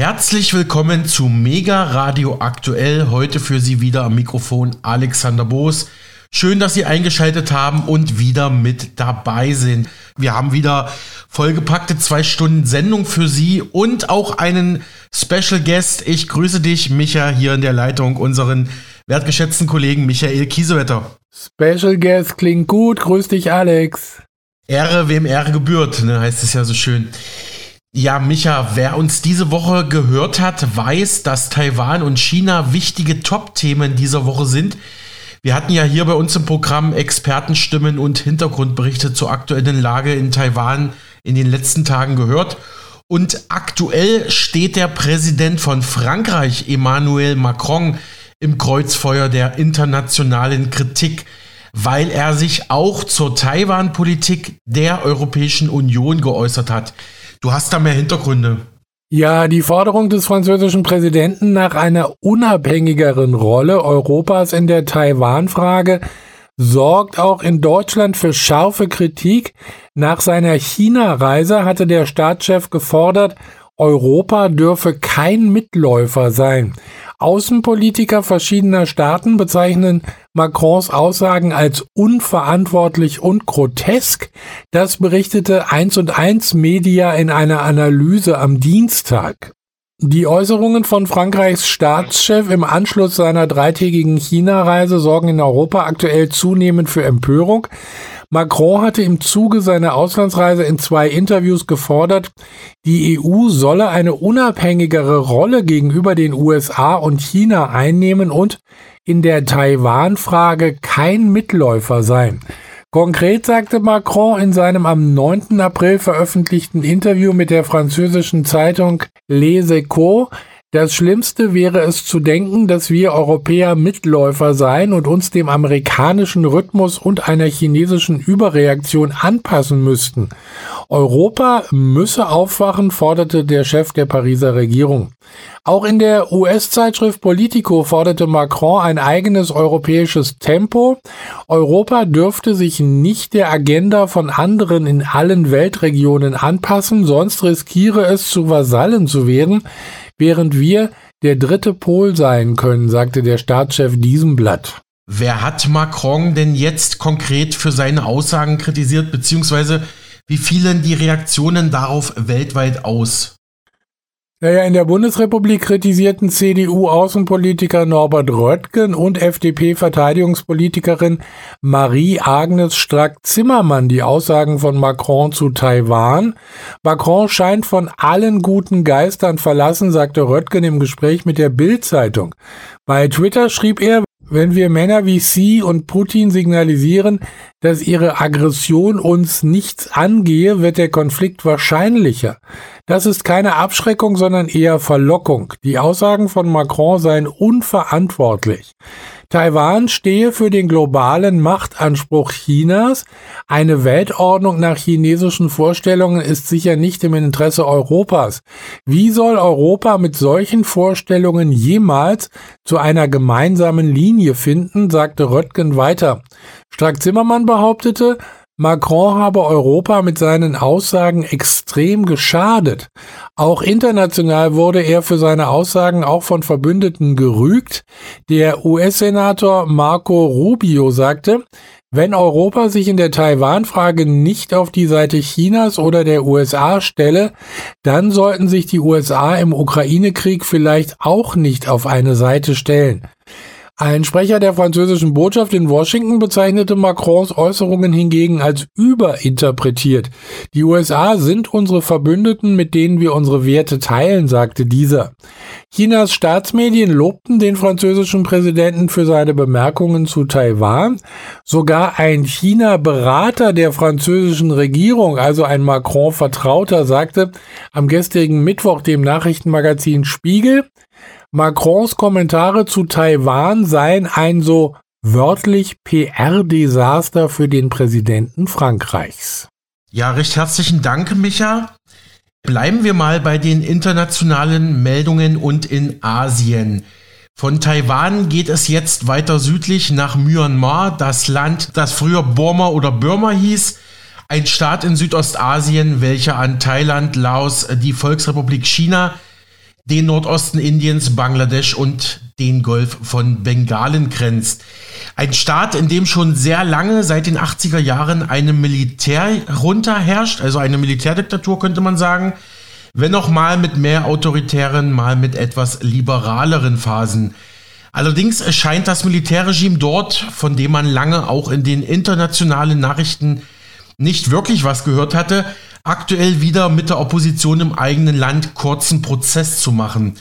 Herzlich willkommen zu Mega Radio Aktuell. Heute für Sie wieder am Mikrofon Alexander Boos. Schön, dass Sie eingeschaltet haben und wieder mit dabei sind. Wir haben wieder vollgepackte zwei Stunden Sendung für Sie und auch einen Special Guest. Ich grüße dich, Micha, hier in der Leitung, unseren wertgeschätzten Kollegen Michael Kiesewetter. Special Guest klingt gut. Grüß dich, Alex. Ehre, wem Ehre gebührt, ne, heißt es ja so schön. Ja, Micha, wer uns diese Woche gehört hat, weiß, dass Taiwan und China wichtige Top-Themen dieser Woche sind. Wir hatten ja hier bei uns im Programm Expertenstimmen und Hintergrundberichte zur aktuellen Lage in Taiwan in den letzten Tagen gehört. Und aktuell steht der Präsident von Frankreich, Emmanuel Macron, im Kreuzfeuer der internationalen Kritik, weil er sich auch zur Taiwan-Politik der Europäischen Union geäußert hat. Du hast da mehr Hintergründe. Ja, die Forderung des französischen Präsidenten nach einer unabhängigeren Rolle Europas in der Taiwan-Frage sorgt auch in Deutschland für scharfe Kritik. Nach seiner China-Reise hatte der Staatschef gefordert, Europa dürfe kein Mitläufer sein. Außenpolitiker verschiedener Staaten bezeichnen Macrons Aussagen als unverantwortlich und grotesk. Das berichtete 1 und 1 Media in einer Analyse am Dienstag. Die Äußerungen von Frankreichs Staatschef im Anschluss seiner dreitägigen China-Reise sorgen in Europa aktuell zunehmend für Empörung. Macron hatte im Zuge seiner Auslandsreise in zwei Interviews gefordert, die EU solle eine unabhängigere Rolle gegenüber den USA und China einnehmen und in der Taiwan-Frage kein Mitläufer sein. Konkret sagte Macron in seinem am 9. April veröffentlichten Interview mit der französischen Zeitung Les Echos, das Schlimmste wäre es zu denken, dass wir Europäer Mitläufer seien und uns dem amerikanischen Rhythmus und einer chinesischen Überreaktion anpassen müssten. Europa müsse aufwachen, forderte der Chef der Pariser Regierung. Auch in der US-Zeitschrift Politico forderte Macron ein eigenes europäisches Tempo. Europa dürfte sich nicht der Agenda von anderen in allen Weltregionen anpassen, sonst riskiere es zu Vasallen zu werden während wir der dritte Pol sein können, sagte der Staatschef diesem Blatt. Wer hat Macron denn jetzt konkret für seine Aussagen kritisiert, beziehungsweise wie fielen die Reaktionen darauf weltweit aus? Naja, in der Bundesrepublik kritisierten CDU-Außenpolitiker Norbert Röttgen und FDP-Verteidigungspolitikerin Marie-Agnes Strack-Zimmermann die Aussagen von Macron zu Taiwan. Macron scheint von allen guten Geistern verlassen, sagte Röttgen im Gespräch mit der Bild-Zeitung. Bei Twitter schrieb er, wenn wir Männer wie Sie und Putin signalisieren, dass ihre Aggression uns nichts angehe, wird der Konflikt wahrscheinlicher. Das ist keine Abschreckung, sondern eher Verlockung. Die Aussagen von Macron seien unverantwortlich. Taiwan stehe für den globalen Machtanspruch Chinas. Eine Weltordnung nach chinesischen Vorstellungen ist sicher nicht im Interesse Europas. Wie soll Europa mit solchen Vorstellungen jemals zu einer gemeinsamen Linie finden, sagte Röttgen weiter. Strack-Zimmermann behauptete, Macron habe Europa mit seinen Aussagen extrem geschadet. Auch international wurde er für seine Aussagen auch von Verbündeten gerügt. Der US-Senator Marco Rubio sagte, wenn Europa sich in der Taiwan-Frage nicht auf die Seite Chinas oder der USA stelle, dann sollten sich die USA im Ukraine-Krieg vielleicht auch nicht auf eine Seite stellen. Ein Sprecher der französischen Botschaft in Washington bezeichnete Macrons Äußerungen hingegen als überinterpretiert. Die USA sind unsere Verbündeten, mit denen wir unsere Werte teilen, sagte dieser. Chinas Staatsmedien lobten den französischen Präsidenten für seine Bemerkungen zu Taiwan. Sogar ein China-Berater der französischen Regierung, also ein Macron-Vertrauter, sagte am gestrigen Mittwoch dem Nachrichtenmagazin Spiegel, Macrons Kommentare zu Taiwan seien ein so wörtlich PR-Desaster für den Präsidenten Frankreichs. Ja, recht herzlichen Dank, Micha. Bleiben wir mal bei den internationalen Meldungen und in Asien. Von Taiwan geht es jetzt weiter südlich nach Myanmar, das Land, das früher Burma oder Burma hieß, ein Staat in Südostasien, welcher an Thailand, Laos, die Volksrepublik China, den Nordosten Indiens, Bangladesch und den Golf von Bengalen grenzt. Ein Staat, in dem schon sehr lange, seit den 80er Jahren, eine Militärjunta herrscht, also eine Militärdiktatur könnte man sagen, wenn auch mal mit mehr autoritären, mal mit etwas liberaleren Phasen. Allerdings erscheint das Militärregime dort, von dem man lange auch in den internationalen Nachrichten nicht wirklich was gehört hatte, aktuell wieder mit der Opposition im eigenen Land kurzen Prozess zu machen.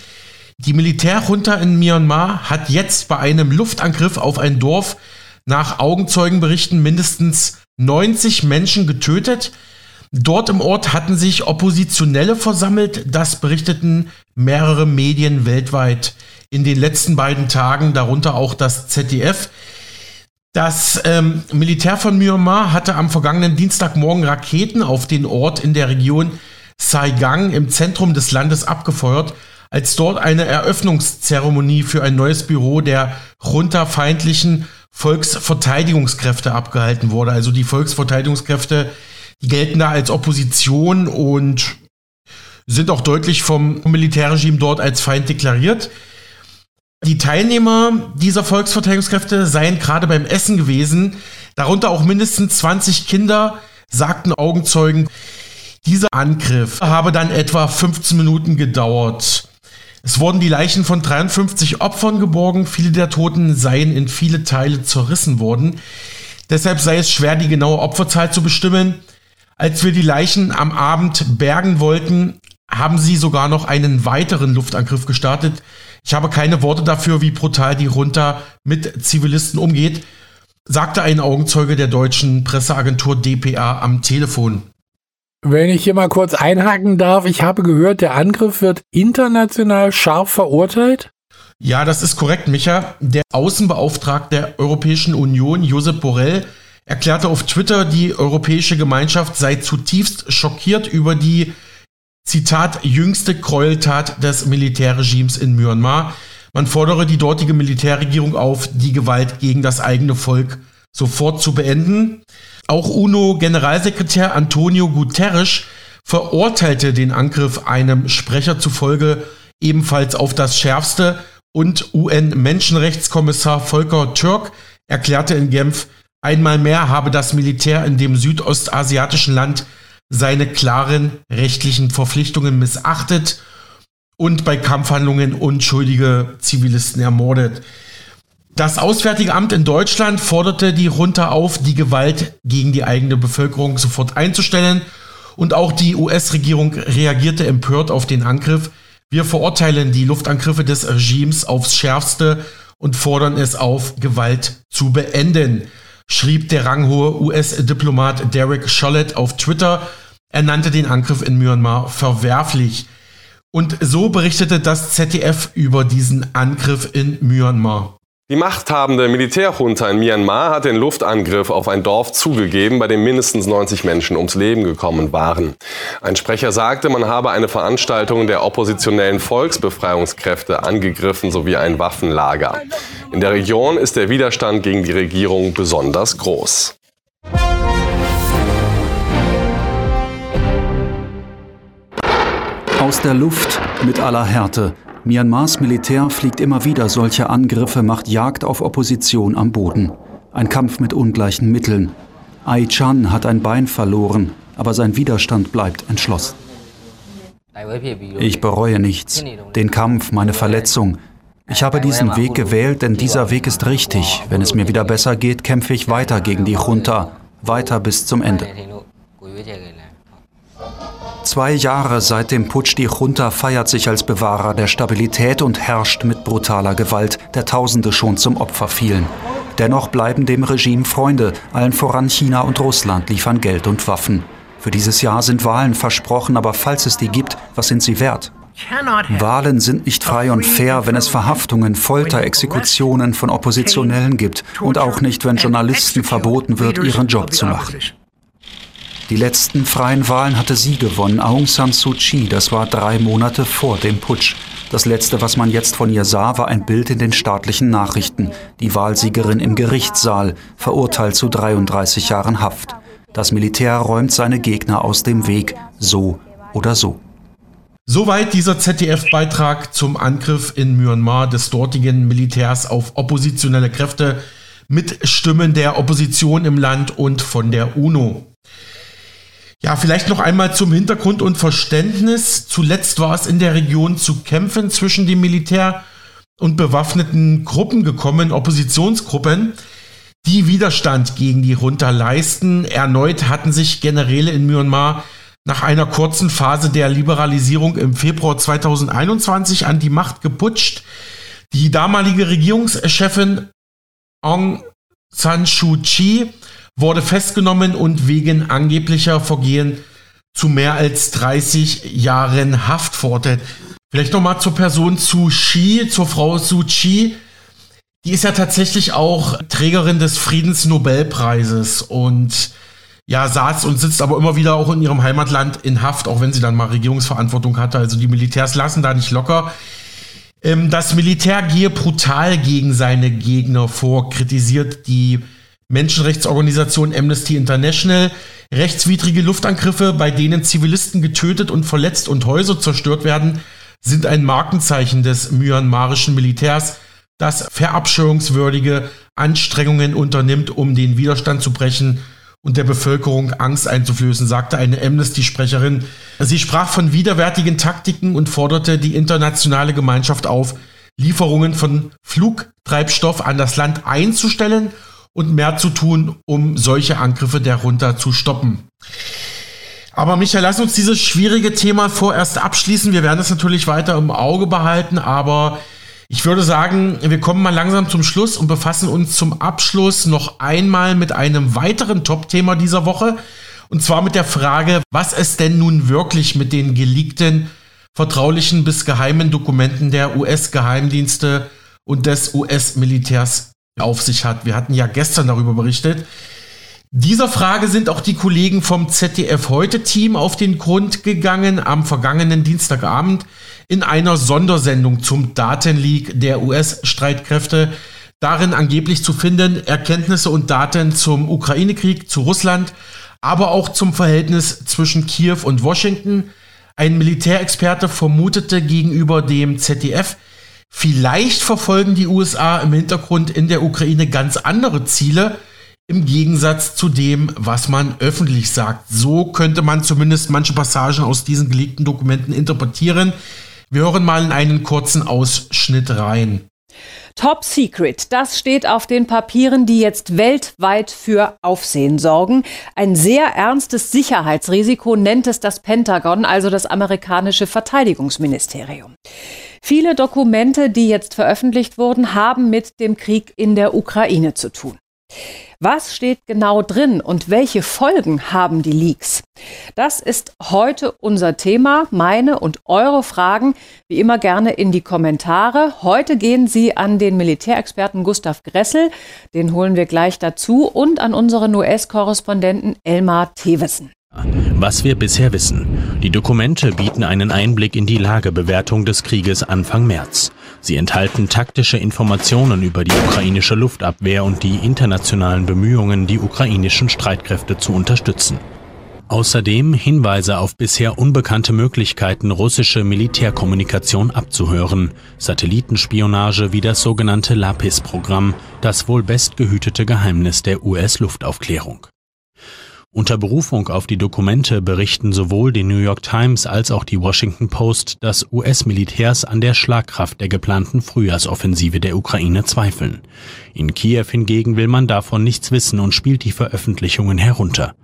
Die Militärjunta in Myanmar hat jetzt bei einem Luftangriff auf ein Dorf nach Augenzeugenberichten mindestens 90 Menschen getötet. Dort im Ort hatten sich Oppositionelle versammelt, das berichteten mehrere Medien weltweit in den letzten beiden Tagen, darunter auch das ZDF. Das ähm, Militär von Myanmar hatte am vergangenen Dienstagmorgen Raketen auf den Ort in der Region Saigang im Zentrum des Landes abgefeuert als dort eine Eröffnungszeremonie für ein neues Büro der runterfeindlichen Volksverteidigungskräfte abgehalten wurde. Also die Volksverteidigungskräfte, die gelten da als Opposition und sind auch deutlich vom Militärregime dort als Feind deklariert. Die Teilnehmer dieser Volksverteidigungskräfte seien gerade beim Essen gewesen, darunter auch mindestens 20 Kinder, sagten Augenzeugen. Dieser Angriff habe dann etwa 15 Minuten gedauert. Es wurden die Leichen von 53 Opfern geborgen. Viele der Toten seien in viele Teile zerrissen worden. Deshalb sei es schwer, die genaue Opferzahl zu bestimmen. Als wir die Leichen am Abend bergen wollten, haben sie sogar noch einen weiteren Luftangriff gestartet. Ich habe keine Worte dafür, wie brutal die Runter mit Zivilisten umgeht, sagte ein Augenzeuge der deutschen Presseagentur dpa am Telefon. Wenn ich hier mal kurz einhaken darf, ich habe gehört, der Angriff wird international scharf verurteilt. Ja, das ist korrekt, Micha. Der Außenbeauftragte der Europäischen Union, Josep Borrell, erklärte auf Twitter, die europäische Gemeinschaft sei zutiefst schockiert über die, Zitat, jüngste Gräueltat des Militärregimes in Myanmar. Man fordere die dortige Militärregierung auf, die Gewalt gegen das eigene Volk sofort zu beenden. Auch UNO-Generalsekretär Antonio Guterres verurteilte den Angriff einem Sprecher zufolge ebenfalls auf das Schärfste und UN-Menschenrechtskommissar Volker Türk erklärte in Genf, einmal mehr habe das Militär in dem südostasiatischen Land seine klaren rechtlichen Verpflichtungen missachtet und bei Kampfhandlungen unschuldige Zivilisten ermordet. Das Auswärtige Amt in Deutschland forderte die Runter auf, die Gewalt gegen die eigene Bevölkerung sofort einzustellen. Und auch die US-Regierung reagierte empört auf den Angriff. Wir verurteilen die Luftangriffe des Regimes aufs schärfste und fordern es auf, Gewalt zu beenden, schrieb der ranghohe US-Diplomat Derek Chollet auf Twitter. Er nannte den Angriff in Myanmar verwerflich. Und so berichtete das ZDF über diesen Angriff in Myanmar. Die machthabende Militärjunta in Myanmar hat den Luftangriff auf ein Dorf zugegeben, bei dem mindestens 90 Menschen ums Leben gekommen waren. Ein Sprecher sagte, man habe eine Veranstaltung der oppositionellen Volksbefreiungskräfte angegriffen sowie ein Waffenlager. In der Region ist der Widerstand gegen die Regierung besonders groß. Aus der Luft mit aller Härte Myanmars Militär fliegt immer wieder solche Angriffe, macht Jagd auf Opposition am Boden. Ein Kampf mit ungleichen Mitteln. Ai Chan hat ein Bein verloren, aber sein Widerstand bleibt entschlossen. Ich bereue nichts. Den Kampf, meine Verletzung. Ich habe diesen Weg gewählt, denn dieser Weg ist richtig. Wenn es mir wieder besser geht, kämpfe ich weiter gegen die Junta. Weiter bis zum Ende. Zwei Jahre seit dem Putsch die Junta feiert sich als Bewahrer der Stabilität und herrscht mit brutaler Gewalt, der Tausende schon zum Opfer fielen. Dennoch bleiben dem Regime Freunde, allen voran China und Russland liefern Geld und Waffen. Für dieses Jahr sind Wahlen versprochen, aber falls es die gibt, was sind sie wert? Wahlen sind nicht frei und fair, wenn es Verhaftungen, Folter, Exekutionen von Oppositionellen gibt und auch nicht, wenn Journalisten verboten wird, ihren Job zu machen. Die letzten freien Wahlen hatte sie gewonnen, Aung San Suu Kyi. Das war drei Monate vor dem Putsch. Das letzte, was man jetzt von ihr sah, war ein Bild in den staatlichen Nachrichten. Die Wahlsiegerin im Gerichtssaal, verurteilt zu 33 Jahren Haft. Das Militär räumt seine Gegner aus dem Weg, so oder so. Soweit dieser ZDF-Beitrag zum Angriff in Myanmar des dortigen Militärs auf oppositionelle Kräfte mit Stimmen der Opposition im Land und von der UNO. Ja, vielleicht noch einmal zum Hintergrund und Verständnis. Zuletzt war es in der Region zu Kämpfen zwischen dem Militär und bewaffneten Gruppen gekommen, Oppositionsgruppen, die Widerstand gegen die Junta leisten. Erneut hatten sich Generäle in Myanmar nach einer kurzen Phase der Liberalisierung im Februar 2021 an die Macht geputscht. Die damalige Regierungschefin Aung San Suu Kyi wurde festgenommen und wegen angeblicher Vergehen zu mehr als 30 Jahren Haft verurteilt. Vielleicht nochmal zur Person Suu Kyi, zur Frau Suu Kyi. Die ist ja tatsächlich auch Trägerin des Friedensnobelpreises und ja, saß und sitzt aber immer wieder auch in ihrem Heimatland in Haft, auch wenn sie dann mal Regierungsverantwortung hatte. Also die Militärs lassen da nicht locker. Ähm, das Militär gehe brutal gegen seine Gegner vor, kritisiert die Menschenrechtsorganisation Amnesty International. Rechtswidrige Luftangriffe, bei denen Zivilisten getötet und verletzt und Häuser zerstört werden, sind ein Markenzeichen des myanmarischen Militärs, das verabscheuungswürdige Anstrengungen unternimmt, um den Widerstand zu brechen und der Bevölkerung Angst einzuflößen, sagte eine Amnesty-Sprecherin. Sie sprach von widerwärtigen Taktiken und forderte die internationale Gemeinschaft auf, Lieferungen von Flugtreibstoff an das Land einzustellen und mehr zu tun, um solche Angriffe darunter zu stoppen. Aber Michael, lass uns dieses schwierige Thema vorerst abschließen. Wir werden es natürlich weiter im Auge behalten, aber ich würde sagen, wir kommen mal langsam zum Schluss und befassen uns zum Abschluss noch einmal mit einem weiteren Top-Thema dieser Woche. Und zwar mit der Frage, was es denn nun wirklich mit den geleakten, vertraulichen bis geheimen Dokumenten der US-Geheimdienste und des US-Militärs auf sich hat. Wir hatten ja gestern darüber berichtet. Dieser Frage sind auch die Kollegen vom ZDF heute Team auf den Grund gegangen am vergangenen Dienstagabend in einer Sondersendung zum Datenleak der US-Streitkräfte. Darin angeblich zu finden Erkenntnisse und Daten zum Ukraine-Krieg, zu Russland, aber auch zum Verhältnis zwischen Kiew und Washington. Ein Militärexperte vermutete gegenüber dem ZDF, vielleicht verfolgen die USA im Hintergrund in der Ukraine ganz andere Ziele, im Gegensatz zu dem, was man öffentlich sagt. So könnte man zumindest manche Passagen aus diesen geleakten Dokumenten interpretieren. Wir hören mal in einen kurzen Ausschnitt rein. Top Secret, das steht auf den Papieren, die jetzt weltweit für Aufsehen sorgen. Ein sehr ernstes Sicherheitsrisiko nennt es das Pentagon, also das amerikanische Verteidigungsministerium. Viele Dokumente, die jetzt veröffentlicht wurden, haben mit dem Krieg in der Ukraine zu tun. Was steht genau drin und welche Folgen haben die Leaks? Das ist heute unser Thema. Meine und eure Fragen wie immer gerne in die Kommentare. Heute gehen sie an den Militärexperten Gustav Gressel, den holen wir gleich dazu, und an unseren US-Korrespondenten Elmar Thewissen. Was wir bisher wissen. Die Dokumente bieten einen Einblick in die Lagebewertung des Krieges Anfang März. Sie enthalten taktische Informationen über die ukrainische Luftabwehr und die internationalen Bemühungen, die ukrainischen Streitkräfte zu unterstützen. Außerdem Hinweise auf bisher unbekannte Möglichkeiten, russische Militärkommunikation abzuhören, Satellitenspionage wie das sogenannte LAPIS-Programm, das wohl bestgehütete Geheimnis der US-Luftaufklärung. Unter Berufung auf die Dokumente berichten sowohl die New York Times als auch die Washington Post, dass US-Militärs an der Schlagkraft der geplanten Frühjahrsoffensive der Ukraine zweifeln. In Kiew hingegen will man davon nichts wissen und spielt die Veröffentlichungen herunter.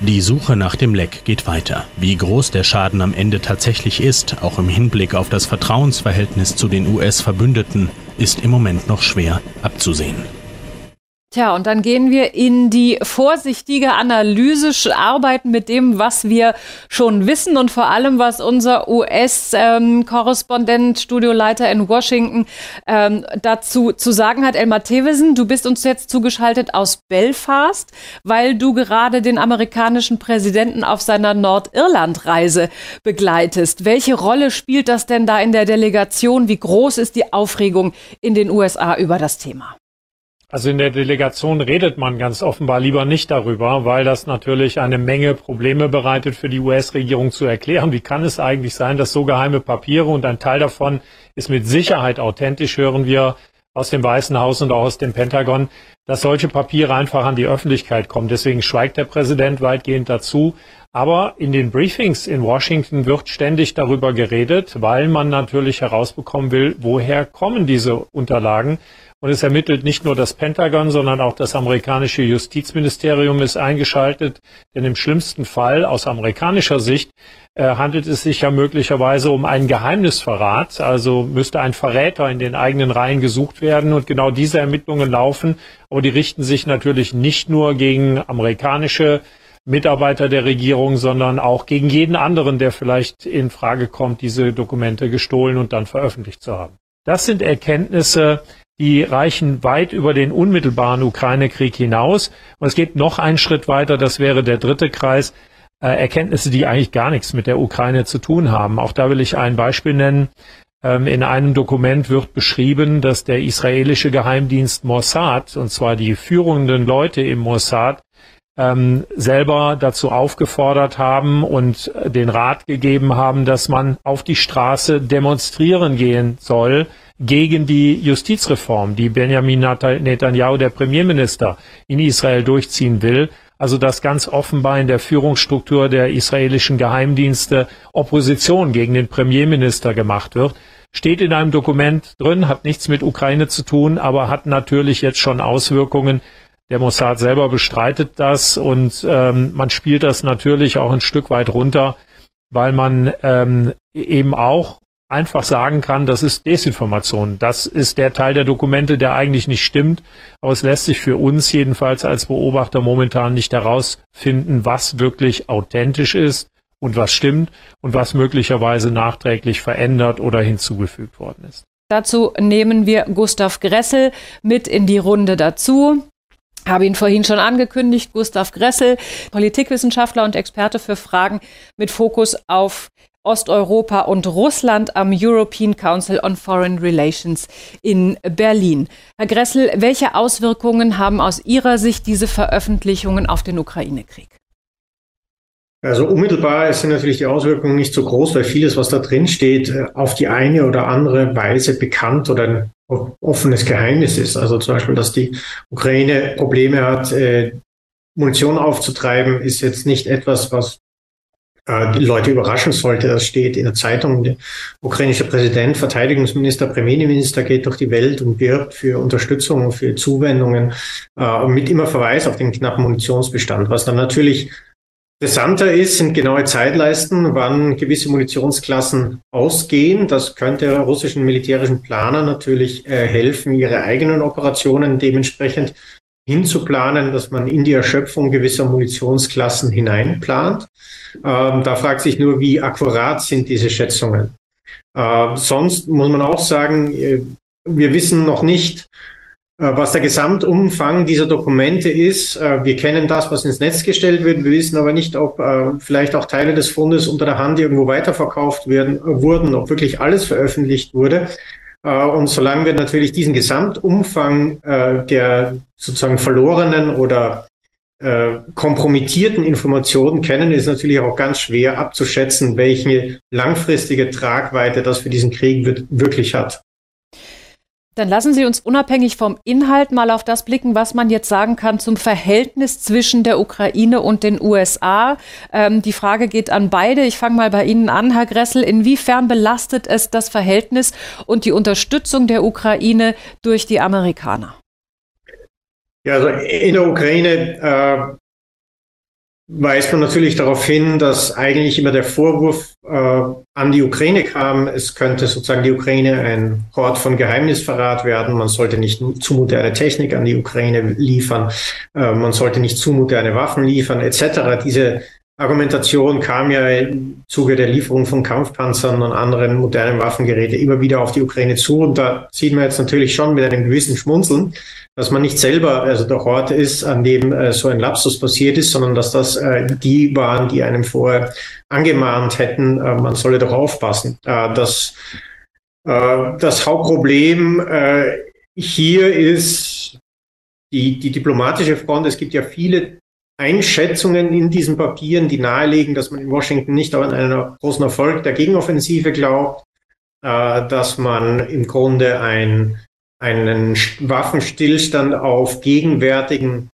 Die Suche nach dem Leck geht weiter. Wie groß der Schaden am Ende tatsächlich ist, auch im Hinblick auf das Vertrauensverhältnis zu den US-Verbündeten, ist im Moment noch schwer abzusehen. Tja, und dann gehen wir in die vorsichtige Analyse, arbeiten mit dem, was wir schon wissen und vor allem, was unser US-Korrespondent, ähm, Studioleiter in Washington ähm, dazu zu sagen hat. Elmar Thewissen, du bist uns jetzt zugeschaltet aus Belfast, weil du gerade den amerikanischen Präsidenten auf seiner Nordirland-Reise begleitest. Welche Rolle spielt das denn da in der Delegation? Wie groß ist die Aufregung in den USA über das Thema? Also in der Delegation redet man ganz offenbar lieber nicht darüber, weil das natürlich eine Menge Probleme bereitet für die US-Regierung zu erklären. Wie kann es eigentlich sein, dass so geheime Papiere und ein Teil davon ist mit Sicherheit authentisch, hören wir aus dem Weißen Haus und auch aus dem Pentagon, dass solche Papiere einfach an die Öffentlichkeit kommen. Deswegen schweigt der Präsident weitgehend dazu. Aber in den Briefings in Washington wird ständig darüber geredet, weil man natürlich herausbekommen will, woher kommen diese Unterlagen. Und es ermittelt nicht nur das Pentagon, sondern auch das amerikanische Justizministerium ist eingeschaltet. Denn im schlimmsten Fall aus amerikanischer Sicht äh, handelt es sich ja möglicherweise um einen Geheimnisverrat. Also müsste ein Verräter in den eigenen Reihen gesucht werden. Und genau diese Ermittlungen laufen. Aber die richten sich natürlich nicht nur gegen amerikanische Mitarbeiter der Regierung, sondern auch gegen jeden anderen, der vielleicht in Frage kommt, diese Dokumente gestohlen und dann veröffentlicht zu haben. Das sind Erkenntnisse, die reichen weit über den unmittelbaren Ukraine-Krieg hinaus. Und es geht noch einen Schritt weiter, das wäre der dritte Kreis, äh, Erkenntnisse, die eigentlich gar nichts mit der Ukraine zu tun haben. Auch da will ich ein Beispiel nennen. Ähm, in einem Dokument wird beschrieben, dass der israelische Geheimdienst Mossad, und zwar die führenden Leute im Mossad, ähm, selber dazu aufgefordert haben und den Rat gegeben haben, dass man auf die Straße demonstrieren gehen soll, gegen die Justizreform, die Benjamin Netanyahu, der Premierminister, in Israel durchziehen will. Also dass ganz offenbar in der Führungsstruktur der israelischen Geheimdienste Opposition gegen den Premierminister gemacht wird. Steht in einem Dokument drin, hat nichts mit Ukraine zu tun, aber hat natürlich jetzt schon Auswirkungen. Der Mossad selber bestreitet das und ähm, man spielt das natürlich auch ein Stück weit runter, weil man ähm, eben auch einfach sagen kann, das ist Desinformation. Das ist der Teil der Dokumente, der eigentlich nicht stimmt. Aber es lässt sich für uns jedenfalls als Beobachter momentan nicht herausfinden, was wirklich authentisch ist und was stimmt und was möglicherweise nachträglich verändert oder hinzugefügt worden ist. Dazu nehmen wir Gustav Gressel mit in die Runde dazu. Habe ihn vorhin schon angekündigt, Gustav Gressel, Politikwissenschaftler und Experte für Fragen mit Fokus auf Osteuropa und Russland am European Council on Foreign Relations in Berlin. Herr Gressel, welche Auswirkungen haben aus Ihrer Sicht diese Veröffentlichungen auf den Ukraine-Krieg? Also unmittelbar sind natürlich die Auswirkungen nicht so groß, weil vieles, was da drin steht, auf die eine oder andere Weise bekannt oder ein offenes Geheimnis ist. Also zum Beispiel, dass die Ukraine Probleme hat, äh, Munition aufzutreiben, ist jetzt nicht etwas, was äh, die Leute überraschen sollte. Das steht in der Zeitung. Der ukrainische Präsident, Verteidigungsminister, Premierminister geht durch die Welt und wirbt für Unterstützung, für Zuwendungen, äh, mit immer Verweis auf den knappen Munitionsbestand. Was dann natürlich Interessanter ist, sind genaue Zeitleisten, wann gewisse Munitionsklassen ausgehen. Das könnte russischen militärischen Planer natürlich äh, helfen, ihre eigenen Operationen dementsprechend hinzuplanen, dass man in die Erschöpfung gewisser Munitionsklassen hineinplant. Ähm, da fragt sich nur, wie akkurat sind diese Schätzungen. Äh, sonst muss man auch sagen, äh, wir wissen noch nicht, was der Gesamtumfang dieser Dokumente ist. Äh, wir kennen das, was ins Netz gestellt wird. Wir wissen aber nicht, ob äh, vielleicht auch Teile des Fundes unter der Hand irgendwo weiterverkauft werden, wurden, ob wirklich alles veröffentlicht wurde. Und solange wir natürlich diesen Gesamtumfang der sozusagen verlorenen oder kompromittierten Informationen kennen, ist natürlich auch ganz schwer abzuschätzen, welche langfristige Tragweite das für diesen Krieg wirklich hat. Dann lassen Sie uns unabhängig vom Inhalt mal auf das blicken, was man jetzt sagen kann zum Verhältnis zwischen der Ukraine und den USA. Ähm, die Frage geht an beide. Ich fange mal bei Ihnen an, Herr Gressel. Inwiefern belastet es das Verhältnis und die Unterstützung der Ukraine durch die Amerikaner? Ja, also in der Ukraine äh, weist man natürlich darauf hin, dass eigentlich immer der Vorwurf äh, an die Ukraine kam, es könnte sozusagen die Ukraine ein Hort von Geheimnisverrat werden, man sollte nicht zu moderne Technik an die Ukraine liefern, äh, man sollte nicht zu moderne Waffen liefern, etc. Diese Argumentation kam ja im Zuge der Lieferung von Kampfpanzern und anderen modernen Waffengeräten immer wieder auf die Ukraine zu. Und da sieht man jetzt natürlich schon mit einem gewissen Schmunzeln, dass man nicht selber also der Ort ist, an dem äh, so ein Lapsus passiert ist, sondern dass das äh, die waren, die einem vorher angemahnt hätten, äh, man solle doch aufpassen. Äh, das, äh, das Hauptproblem äh, hier ist die, die diplomatische Front, es gibt ja viele Einschätzungen in diesen Papieren, die nahelegen, dass man in Washington nicht an einen großen Erfolg der Gegenoffensive glaubt, dass man im Grunde ein, einen Waffenstillstand auf gegenwärtigen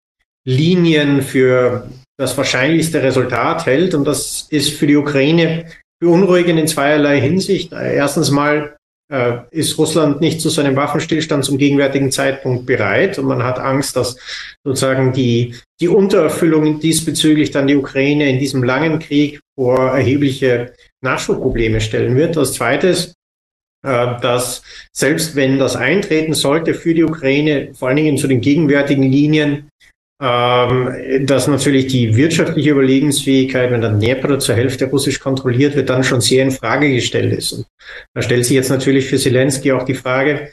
Linien für das wahrscheinlichste Resultat hält. Und das ist für die Ukraine beunruhigend in zweierlei Hinsicht. Erstens mal äh, ist Russland nicht zu seinem Waffenstillstand zum gegenwärtigen Zeitpunkt bereit und man hat Angst, dass sozusagen die, die Untererfüllung diesbezüglich dann die Ukraine in diesem langen Krieg vor erhebliche Nachschubprobleme stellen wird. Das Zweite ist, äh, dass selbst wenn das eintreten sollte für die Ukraine, vor allen Dingen zu den gegenwärtigen Linien, ähm, dass natürlich die wirtschaftliche Überlegensfähigkeit, wenn dann Dnepr zur Hälfte russisch kontrolliert wird, dann schon sehr in Frage gestellt ist. Und da stellt sich jetzt natürlich für Zelensky auch die Frage,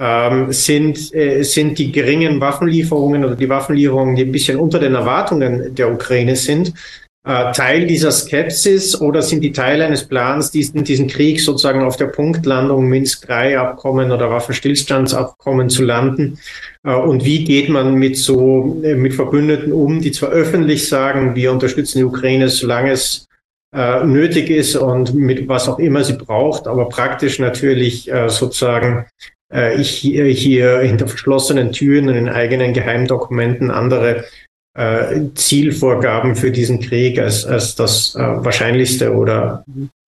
ähm, sind, äh, sind die geringen Waffenlieferungen oder die Waffenlieferungen, die ein bisschen unter den Erwartungen der Ukraine sind, äh, Teil dieser Skepsis oder sind die Teil eines Plans, diesen, diesen Krieg sozusagen auf der Punktlandung Minsk-III-Abkommen oder Waffenstillstandsabkommen zu landen? Äh, und wie geht man mit so, äh, mit Verbündeten um, die zwar öffentlich sagen, wir unterstützen die Ukraine, solange es äh, nötig ist und mit was auch immer sie braucht, aber praktisch natürlich äh, sozusagen äh, hier, hier hinter verschlossenen Türen und in eigenen Geheimdokumenten andere äh, Zielvorgaben für diesen Krieg als, als das äh, wahrscheinlichste oder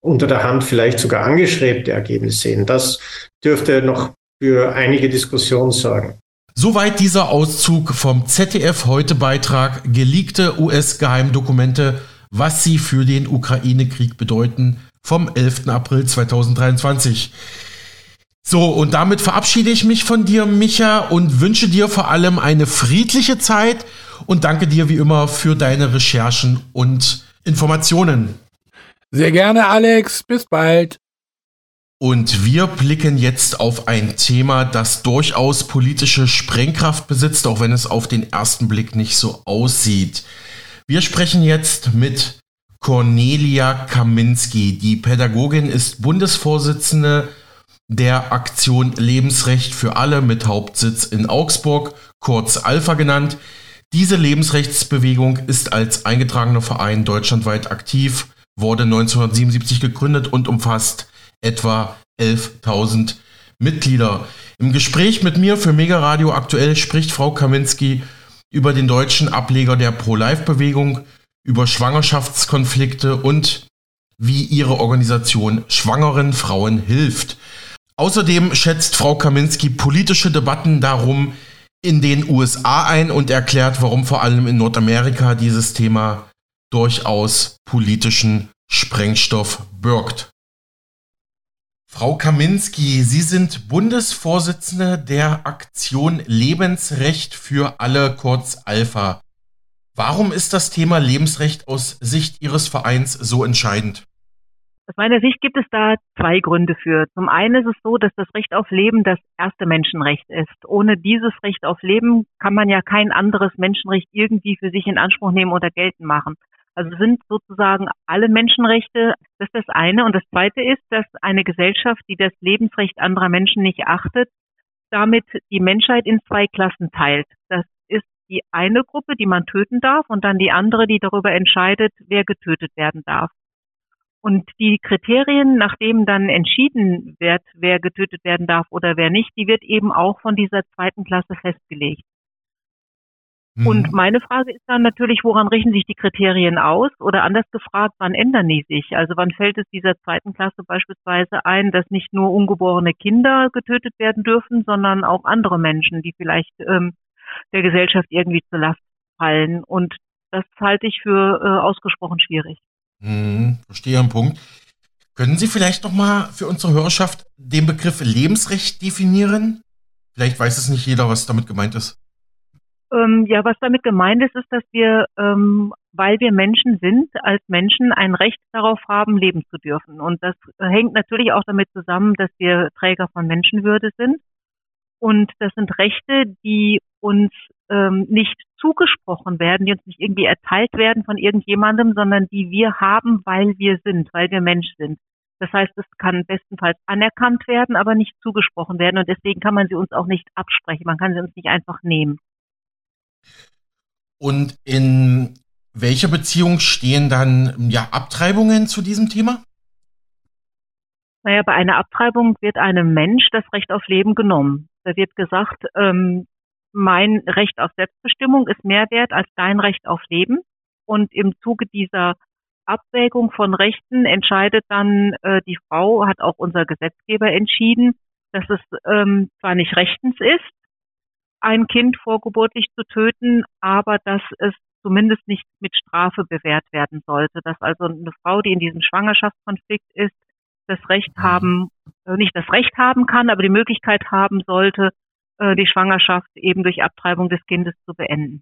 unter der Hand vielleicht sogar angeschrebte Ergebnis sehen. Das dürfte noch für einige Diskussionen sorgen. Soweit dieser Auszug vom ZDF heute Beitrag geleakte US-Geheimdokumente, was sie für den Ukraine-Krieg bedeuten, vom 11. April 2023. So, und damit verabschiede ich mich von dir, Micha, und wünsche dir vor allem eine friedliche Zeit und danke dir wie immer für deine Recherchen und Informationen. Sehr gerne, Alex. Bis bald. Und wir blicken jetzt auf ein Thema, das durchaus politische Sprengkraft besitzt, auch wenn es auf den ersten Blick nicht so aussieht. Wir sprechen jetzt mit Cornelia Kaminski. Die Pädagogin ist Bundesvorsitzende der Aktion Lebensrecht für alle mit Hauptsitz in Augsburg, kurz Alpha genannt. Diese Lebensrechtsbewegung ist als eingetragener Verein deutschlandweit aktiv, wurde 1977 gegründet und umfasst etwa 11.000 Mitglieder. Im Gespräch mit mir für Mega Radio aktuell spricht Frau Kaminski über den deutschen Ableger der Pro-Life-Bewegung, über Schwangerschaftskonflikte und wie ihre Organisation schwangeren Frauen hilft. Außerdem schätzt Frau Kaminski politische Debatten darum, in den USA ein und erklärt, warum vor allem in Nordamerika dieses Thema durchaus politischen Sprengstoff birgt. Frau Kaminski, Sie sind Bundesvorsitzende der Aktion Lebensrecht für alle, kurz Alpha. Warum ist das Thema Lebensrecht aus Sicht Ihres Vereins so entscheidend? Aus meiner Sicht gibt es da zwei Gründe für. Zum einen ist es so, dass das Recht auf Leben das erste Menschenrecht ist. Ohne dieses Recht auf Leben kann man ja kein anderes Menschenrecht irgendwie für sich in Anspruch nehmen oder geltend machen. Also sind sozusagen alle Menschenrechte, das ist das eine. Und das zweite ist, dass eine Gesellschaft, die das Lebensrecht anderer Menschen nicht achtet, damit die Menschheit in zwei Klassen teilt. Das ist die eine Gruppe, die man töten darf, und dann die andere, die darüber entscheidet, wer getötet werden darf. Und die Kriterien, nachdem dann entschieden wird, wer getötet werden darf oder wer nicht, die wird eben auch von dieser zweiten Klasse festgelegt. Mhm. Und meine Frage ist dann natürlich, woran richten sich die Kriterien aus? Oder anders gefragt, wann ändern die sich? Also wann fällt es dieser zweiten Klasse beispielsweise ein, dass nicht nur ungeborene Kinder getötet werden dürfen, sondern auch andere Menschen, die vielleicht ähm, der Gesellschaft irgendwie zur Last fallen? Und das halte ich für äh, ausgesprochen schwierig. Hm, verstehe einen Punkt. Können Sie vielleicht noch mal für unsere Hörerschaft den Begriff Lebensrecht definieren? Vielleicht weiß es nicht jeder, was damit gemeint ist. Ähm, ja, was damit gemeint ist, ist, dass wir, ähm, weil wir Menschen sind, als Menschen ein Recht darauf haben, leben zu dürfen. Und das hängt natürlich auch damit zusammen, dass wir Träger von Menschenwürde sind. Und das sind Rechte, die uns ähm, nicht zugesprochen werden, die uns nicht irgendwie erteilt werden von irgendjemandem, sondern die wir haben, weil wir sind, weil wir Mensch sind. Das heißt, es kann bestenfalls anerkannt werden, aber nicht zugesprochen werden und deswegen kann man sie uns auch nicht absprechen. Man kann sie uns nicht einfach nehmen. Und in welcher Beziehung stehen dann ja Abtreibungen zu diesem Thema? Naja, bei einer Abtreibung wird einem Mensch das Recht auf Leben genommen. Da wird gesagt, ähm, mein Recht auf Selbstbestimmung ist mehr wert als dein Recht auf Leben. Und im Zuge dieser Abwägung von Rechten entscheidet dann äh, die Frau, hat auch unser Gesetzgeber entschieden, dass es ähm, zwar nicht rechtens ist, ein Kind vorgeburtlich zu töten, aber dass es zumindest nicht mit Strafe bewährt werden sollte. Dass also eine Frau, die in diesem Schwangerschaftskonflikt ist, das Recht mhm. haben, äh, nicht das Recht haben kann, aber die Möglichkeit haben sollte, die Schwangerschaft eben durch Abtreibung des Kindes zu beenden.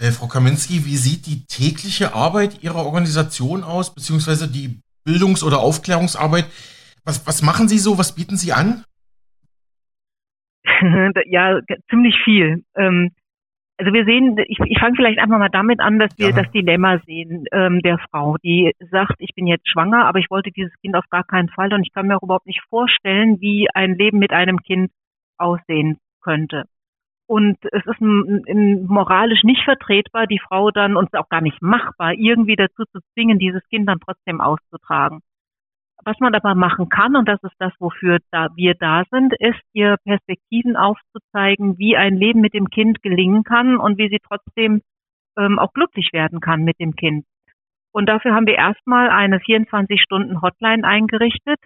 Äh, Frau Kaminski, wie sieht die tägliche Arbeit Ihrer Organisation aus, beziehungsweise die Bildungs- oder Aufklärungsarbeit? Was, was machen Sie so? Was bieten Sie an? ja, ziemlich viel. Ähm, also wir sehen, ich, ich fange vielleicht einfach mal damit an, dass wir ja. das Dilemma sehen ähm, der Frau, die sagt, ich bin jetzt schwanger, aber ich wollte dieses Kind auf gar keinen Fall und ich kann mir auch überhaupt nicht vorstellen, wie ein Leben mit einem Kind aussehen könnte. Und es ist moralisch nicht vertretbar, die Frau dann, und auch gar nicht machbar, irgendwie dazu zu zwingen, dieses Kind dann trotzdem auszutragen. Was man aber machen kann, und das ist das, wofür da wir da sind, ist, ihr Perspektiven aufzuzeigen, wie ein Leben mit dem Kind gelingen kann und wie sie trotzdem ähm, auch glücklich werden kann mit dem Kind. Und dafür haben wir erstmal eine 24-Stunden-Hotline eingerichtet,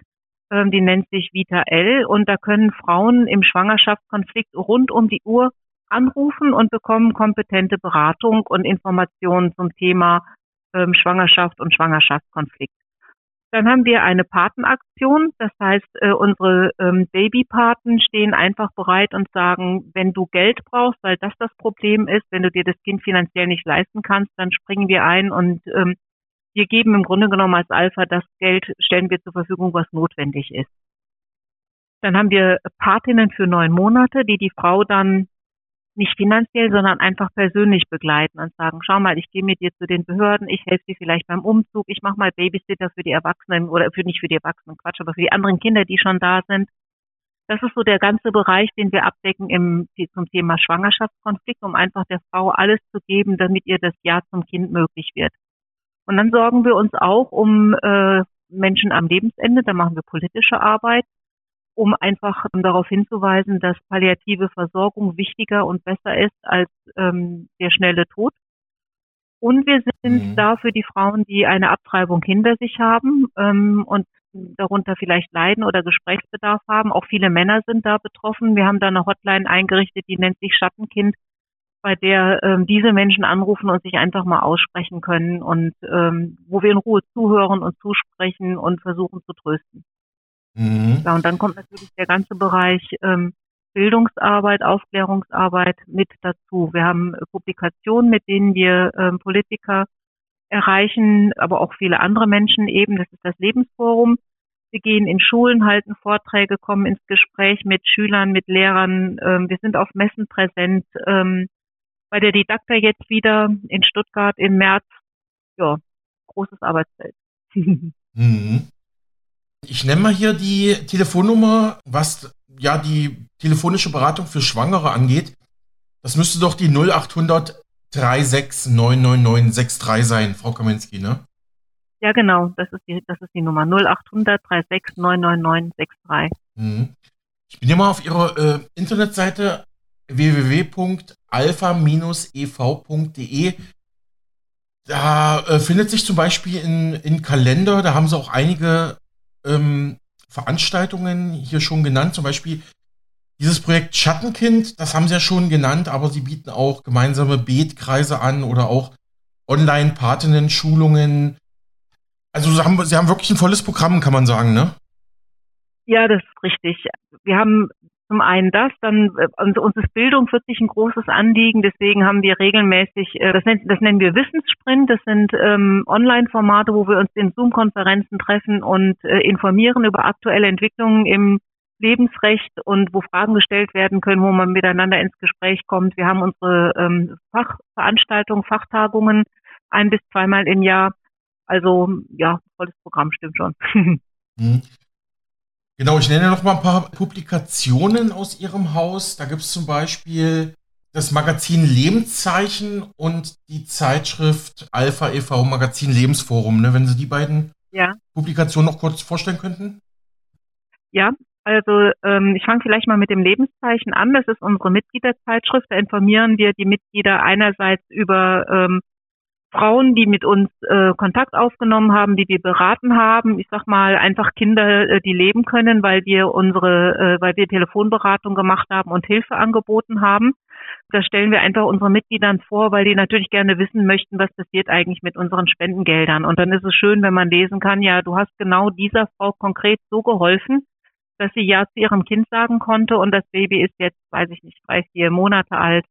die nennt sich Vita L und da können Frauen im Schwangerschaftskonflikt rund um die Uhr anrufen und bekommen kompetente Beratung und Informationen zum Thema ähm, Schwangerschaft und Schwangerschaftskonflikt. Dann haben wir eine Patenaktion, das heißt, äh, unsere ähm, Babypaten stehen einfach bereit und sagen, wenn du Geld brauchst, weil das das Problem ist, wenn du dir das Kind finanziell nicht leisten kannst, dann springen wir ein und ähm, wir geben im Grunde genommen als Alpha das Geld, stellen wir zur Verfügung, was notwendig ist. Dann haben wir Patinnen für neun Monate, die die Frau dann nicht finanziell, sondern einfach persönlich begleiten und sagen, schau mal, ich gehe mit dir zu den Behörden, ich helfe dir vielleicht beim Umzug, ich mache mal Babysitter für die Erwachsenen oder für nicht für die Erwachsenen, Quatsch, aber für die anderen Kinder, die schon da sind. Das ist so der ganze Bereich, den wir abdecken im, zum Thema Schwangerschaftskonflikt, um einfach der Frau alles zu geben, damit ihr das Ja zum Kind möglich wird. Und dann sorgen wir uns auch um äh, Menschen am Lebensende, da machen wir politische Arbeit um einfach darauf hinzuweisen, dass palliative Versorgung wichtiger und besser ist als ähm, der schnelle Tod. Und wir sind mhm. da für die Frauen, die eine Abtreibung hinter sich haben ähm, und darunter vielleicht leiden oder Gesprächsbedarf haben. Auch viele Männer sind da betroffen. Wir haben da eine Hotline eingerichtet, die nennt sich Schattenkind, bei der ähm, diese Menschen anrufen und sich einfach mal aussprechen können und ähm, wo wir in Ruhe zuhören und zusprechen und versuchen zu trösten. Mhm. Ja, und dann kommt natürlich der ganze Bereich ähm, Bildungsarbeit, Aufklärungsarbeit mit dazu. Wir haben Publikationen, mit denen wir ähm, Politiker erreichen, aber auch viele andere Menschen eben. Das ist das Lebensforum. Wir gehen in Schulen, halten Vorträge, kommen ins Gespräch mit Schülern, mit Lehrern. Ähm, wir sind auf Messen präsent. Ähm, bei der Didakta jetzt wieder in Stuttgart im März. Ja, großes Arbeitsfeld. Mhm. Ich nenne mal hier die Telefonnummer, was ja die telefonische Beratung für Schwangere angeht. Das müsste doch die 0800 3699963 sein, Frau Kaminski, ne? Ja, genau, das ist die, das ist die Nummer 0800 3699963. Mhm. Ich bin hier mal auf Ihrer äh, Internetseite www.alpha-ev.de. Da äh, findet sich zum Beispiel in, in Kalender, da haben sie auch einige ähm, Veranstaltungen hier schon genannt, zum Beispiel dieses Projekt Schattenkind, das haben sie ja schon genannt, aber sie bieten auch gemeinsame Betkreise an oder auch Online-Patinnen-Schulungen. Also sie haben, sie haben wirklich ein volles Programm, kann man sagen, ne? Ja, das ist richtig. Wir haben zum einen das, dann äh, uns ist Bildung wirklich ein großes Anliegen. Deswegen haben wir regelmäßig, äh, das, nennt, das nennen wir Wissenssprint. Das sind ähm, Online-Formate, wo wir uns in Zoom-Konferenzen treffen und äh, informieren über aktuelle Entwicklungen im Lebensrecht und wo Fragen gestellt werden können, wo man miteinander ins Gespräch kommt. Wir haben unsere ähm, Fachveranstaltungen, Fachtagungen ein bis zweimal im Jahr. Also ja, volles Programm stimmt schon. Genau, ich nenne noch mal ein paar Publikationen aus Ihrem Haus. Da gibt es zum Beispiel das Magazin Lebenszeichen und die Zeitschrift Alpha e.V. Magazin Lebensforum, ne? wenn Sie die beiden ja. Publikationen noch kurz vorstellen könnten. Ja, also ähm, ich fange vielleicht mal mit dem Lebenszeichen an. Das ist unsere Mitgliederzeitschrift. Da informieren wir die Mitglieder einerseits über ähm, Frauen, die mit uns äh, Kontakt aufgenommen haben, die wir beraten haben. Ich sag mal einfach Kinder, äh, die leben können, weil wir unsere, äh, weil wir Telefonberatung gemacht haben und Hilfe angeboten haben. Das stellen wir einfach unseren Mitgliedern vor, weil die natürlich gerne wissen möchten, was passiert eigentlich mit unseren Spendengeldern. Und dann ist es schön, wenn man lesen kann, ja, du hast genau dieser Frau konkret so geholfen, dass sie ja zu ihrem Kind sagen konnte und das Baby ist jetzt, weiß ich nicht, drei, vier Monate alt.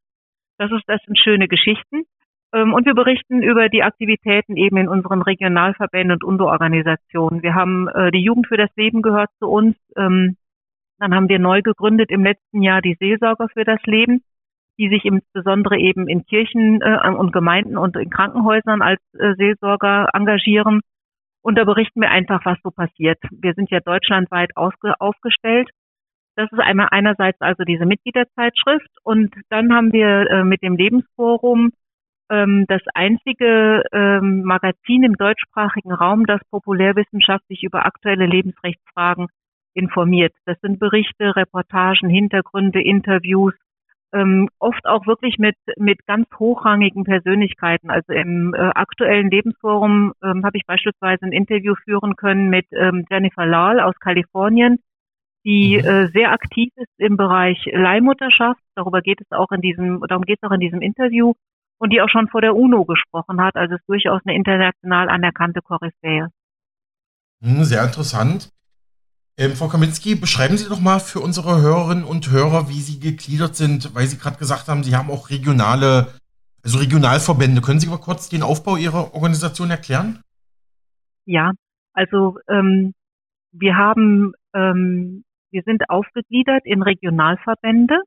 Das ist, das sind schöne Geschichten. Ähm, und wir berichten über die Aktivitäten eben in unseren Regionalverbänden und Unterorganisationen. Wir haben äh, die Jugend für das Leben gehört zu uns. Ähm, dann haben wir neu gegründet im letzten Jahr die Seelsorger für das Leben, die sich insbesondere eben in Kirchen äh, und Gemeinden und in Krankenhäusern als äh, Seelsorger engagieren. Und da berichten wir einfach, was so passiert. Wir sind ja deutschlandweit aufgestellt. Das ist einmal einerseits also diese Mitgliederzeitschrift und dann haben wir äh, mit dem Lebensforum ähm, das einzige ähm, Magazin im deutschsprachigen Raum, das populärwissenschaftlich über aktuelle Lebensrechtsfragen informiert. Das sind Berichte, Reportagen, Hintergründe, Interviews, ähm, oft auch wirklich mit, mit ganz hochrangigen Persönlichkeiten. Also im äh, aktuellen Lebensforum ähm, habe ich beispielsweise ein Interview führen können mit ähm, Jennifer Lal aus Kalifornien, die mhm. äh, sehr aktiv ist im Bereich Leihmutterschaft. Darüber geht es auch in diesem, darum geht es auch in diesem Interview und die auch schon vor der UNO gesprochen hat. Also ist durchaus eine international anerkannte Koryphäe. Hm, sehr interessant. Ähm, Frau Kaminski, beschreiben Sie doch mal für unsere Hörerinnen und Hörer, wie Sie gegliedert sind, weil Sie gerade gesagt haben, Sie haben auch regionale, also Regionalverbände. Können Sie mal kurz den Aufbau Ihrer Organisation erklären? Ja, also ähm, wir haben, ähm, wir sind aufgegliedert in Regionalverbände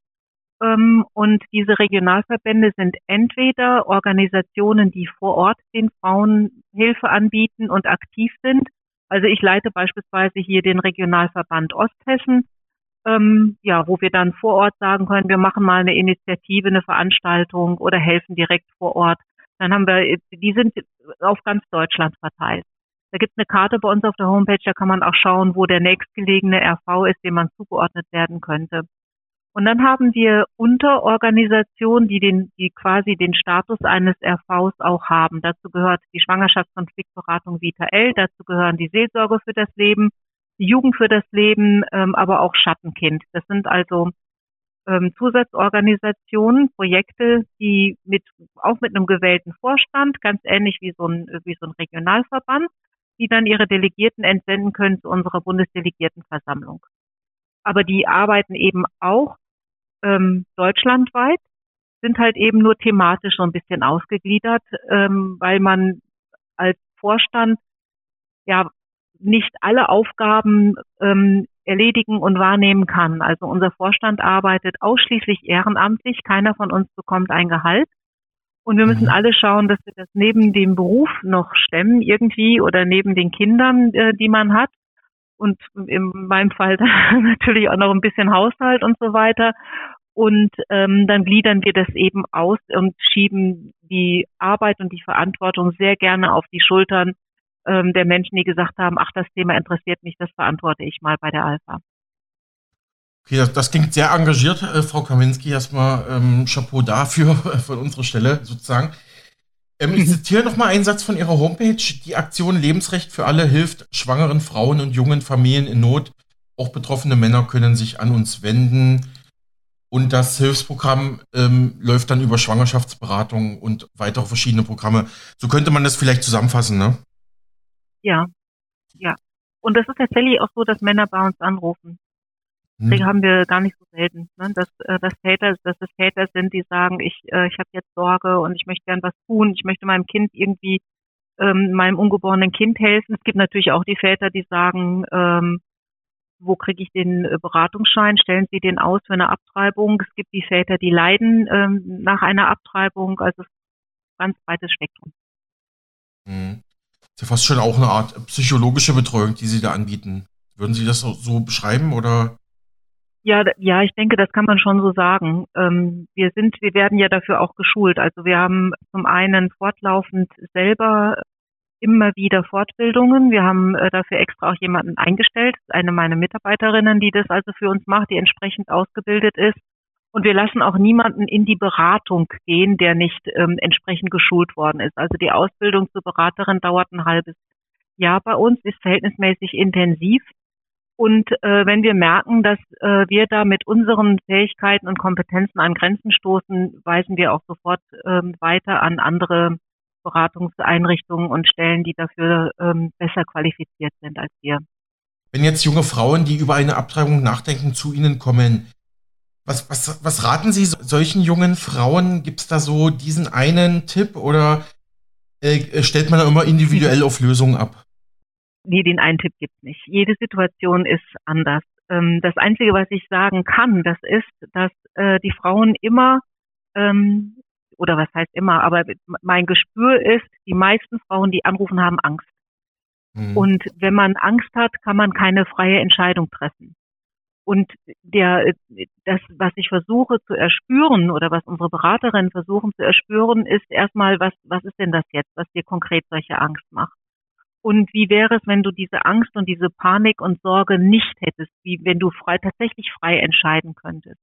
und diese Regionalverbände sind entweder Organisationen, die vor Ort den Frauen Hilfe anbieten und aktiv sind. Also ich leite beispielsweise hier den Regionalverband Osthessen, ähm, ja, wo wir dann vor Ort sagen können, wir machen mal eine Initiative, eine Veranstaltung oder helfen direkt vor Ort. Dann haben wir, die sind auf ganz Deutschland verteilt. Da gibt es eine Karte bei uns auf der Homepage, da kann man auch schauen, wo der nächstgelegene RV ist, dem man zugeordnet werden könnte. Und dann haben wir Unterorganisationen, die den, die quasi den Status eines RVs auch haben. Dazu gehört die Schwangerschaftskonfliktberatung Vita L, dazu gehören die Seelsorge für das Leben, die Jugend für das Leben, ähm, aber auch Schattenkind. Das sind also ähm, Zusatzorganisationen, Projekte, die mit, auch mit einem gewählten Vorstand, ganz ähnlich wie so ein, wie so ein Regionalverband, die dann ihre Delegierten entsenden können zu unserer Bundesdelegiertenversammlung. Aber die arbeiten eben auch ähm, deutschlandweit, sind halt eben nur thematisch so ein bisschen ausgegliedert, ähm, weil man als Vorstand ja nicht alle Aufgaben ähm, erledigen und wahrnehmen kann. Also unser Vorstand arbeitet ausschließlich ehrenamtlich, keiner von uns bekommt ein Gehalt. Und wir müssen mhm. alle schauen, dass wir das neben dem Beruf noch stemmen irgendwie oder neben den Kindern, äh, die man hat. Und in meinem Fall natürlich auch noch ein bisschen Haushalt und so weiter. Und ähm, dann gliedern wir das eben aus und schieben die Arbeit und die Verantwortung sehr gerne auf die Schultern ähm, der Menschen, die gesagt haben, ach, das Thema interessiert mich, das verantworte ich mal bei der Alpha. Okay, das, das klingt sehr engagiert, äh, Frau Kaminski. Erstmal ähm, Chapeau dafür von unserer Stelle sozusagen. Ähm, ich zitiere nochmal einen Satz von Ihrer Homepage. Die Aktion Lebensrecht für alle hilft schwangeren Frauen und jungen Familien in Not. Auch betroffene Männer können sich an uns wenden. Und das Hilfsprogramm ähm, läuft dann über Schwangerschaftsberatung und weitere verschiedene Programme. So könnte man das vielleicht zusammenfassen, ne? Ja, ja. Und das ist tatsächlich auch so, dass Männer bei uns anrufen. Hm. Deswegen haben wir gar nicht so selten, ne? dass, äh, dass Väter, dass es Väter sind, die sagen, ich, äh, ich habe jetzt Sorge und ich möchte gern was tun, ich möchte meinem Kind irgendwie, ähm, meinem ungeborenen Kind helfen. Es gibt natürlich auch die Väter, die sagen, ähm, wo kriege ich den äh, Beratungsschein? Stellen Sie den aus für eine Abtreibung? Es gibt die Väter, die leiden ähm, nach einer Abtreibung. Also ganz breites Spektrum. Mhm. ist ja fast schon auch eine Art psychologische Betreuung, die Sie da anbieten. Würden Sie das so beschreiben oder? Ja, ja, ich denke, das kann man schon so sagen. Ähm, wir sind, wir werden ja dafür auch geschult. Also wir haben zum einen fortlaufend selber immer wieder Fortbildungen. Wir haben äh, dafür extra auch jemanden eingestellt, eine meiner Mitarbeiterinnen, die das also für uns macht, die entsprechend ausgebildet ist. Und wir lassen auch niemanden in die Beratung gehen, der nicht ähm, entsprechend geschult worden ist. Also die Ausbildung zur Beraterin dauert ein halbes Jahr bei uns, ist verhältnismäßig intensiv. Und äh, wenn wir merken, dass äh, wir da mit unseren Fähigkeiten und Kompetenzen an Grenzen stoßen, weisen wir auch sofort ähm, weiter an andere Beratungseinrichtungen und Stellen, die dafür ähm, besser qualifiziert sind als wir. Wenn jetzt junge Frauen, die über eine Abtreibung nachdenken, zu Ihnen kommen, was, was, was raten Sie solchen jungen Frauen? Gibt es da so diesen einen Tipp oder äh, stellt man da immer individuell auf Lösungen ab? Nee, den einen Tipp gibt es nicht. Jede Situation ist anders. Ähm, das Einzige, was ich sagen kann, das ist, dass äh, die Frauen immer, ähm, oder was heißt immer, aber mein Gespür ist, die meisten Frauen, die anrufen, haben Angst. Mhm. Und wenn man Angst hat, kann man keine freie Entscheidung treffen. Und der, das, was ich versuche zu erspüren oder was unsere Beraterinnen versuchen zu erspüren, ist erstmal, was, was ist denn das jetzt, was dir konkret solche Angst macht? Und wie wäre es, wenn du diese Angst und diese Panik und Sorge nicht hättest, wie wenn du frei, tatsächlich frei entscheiden könntest?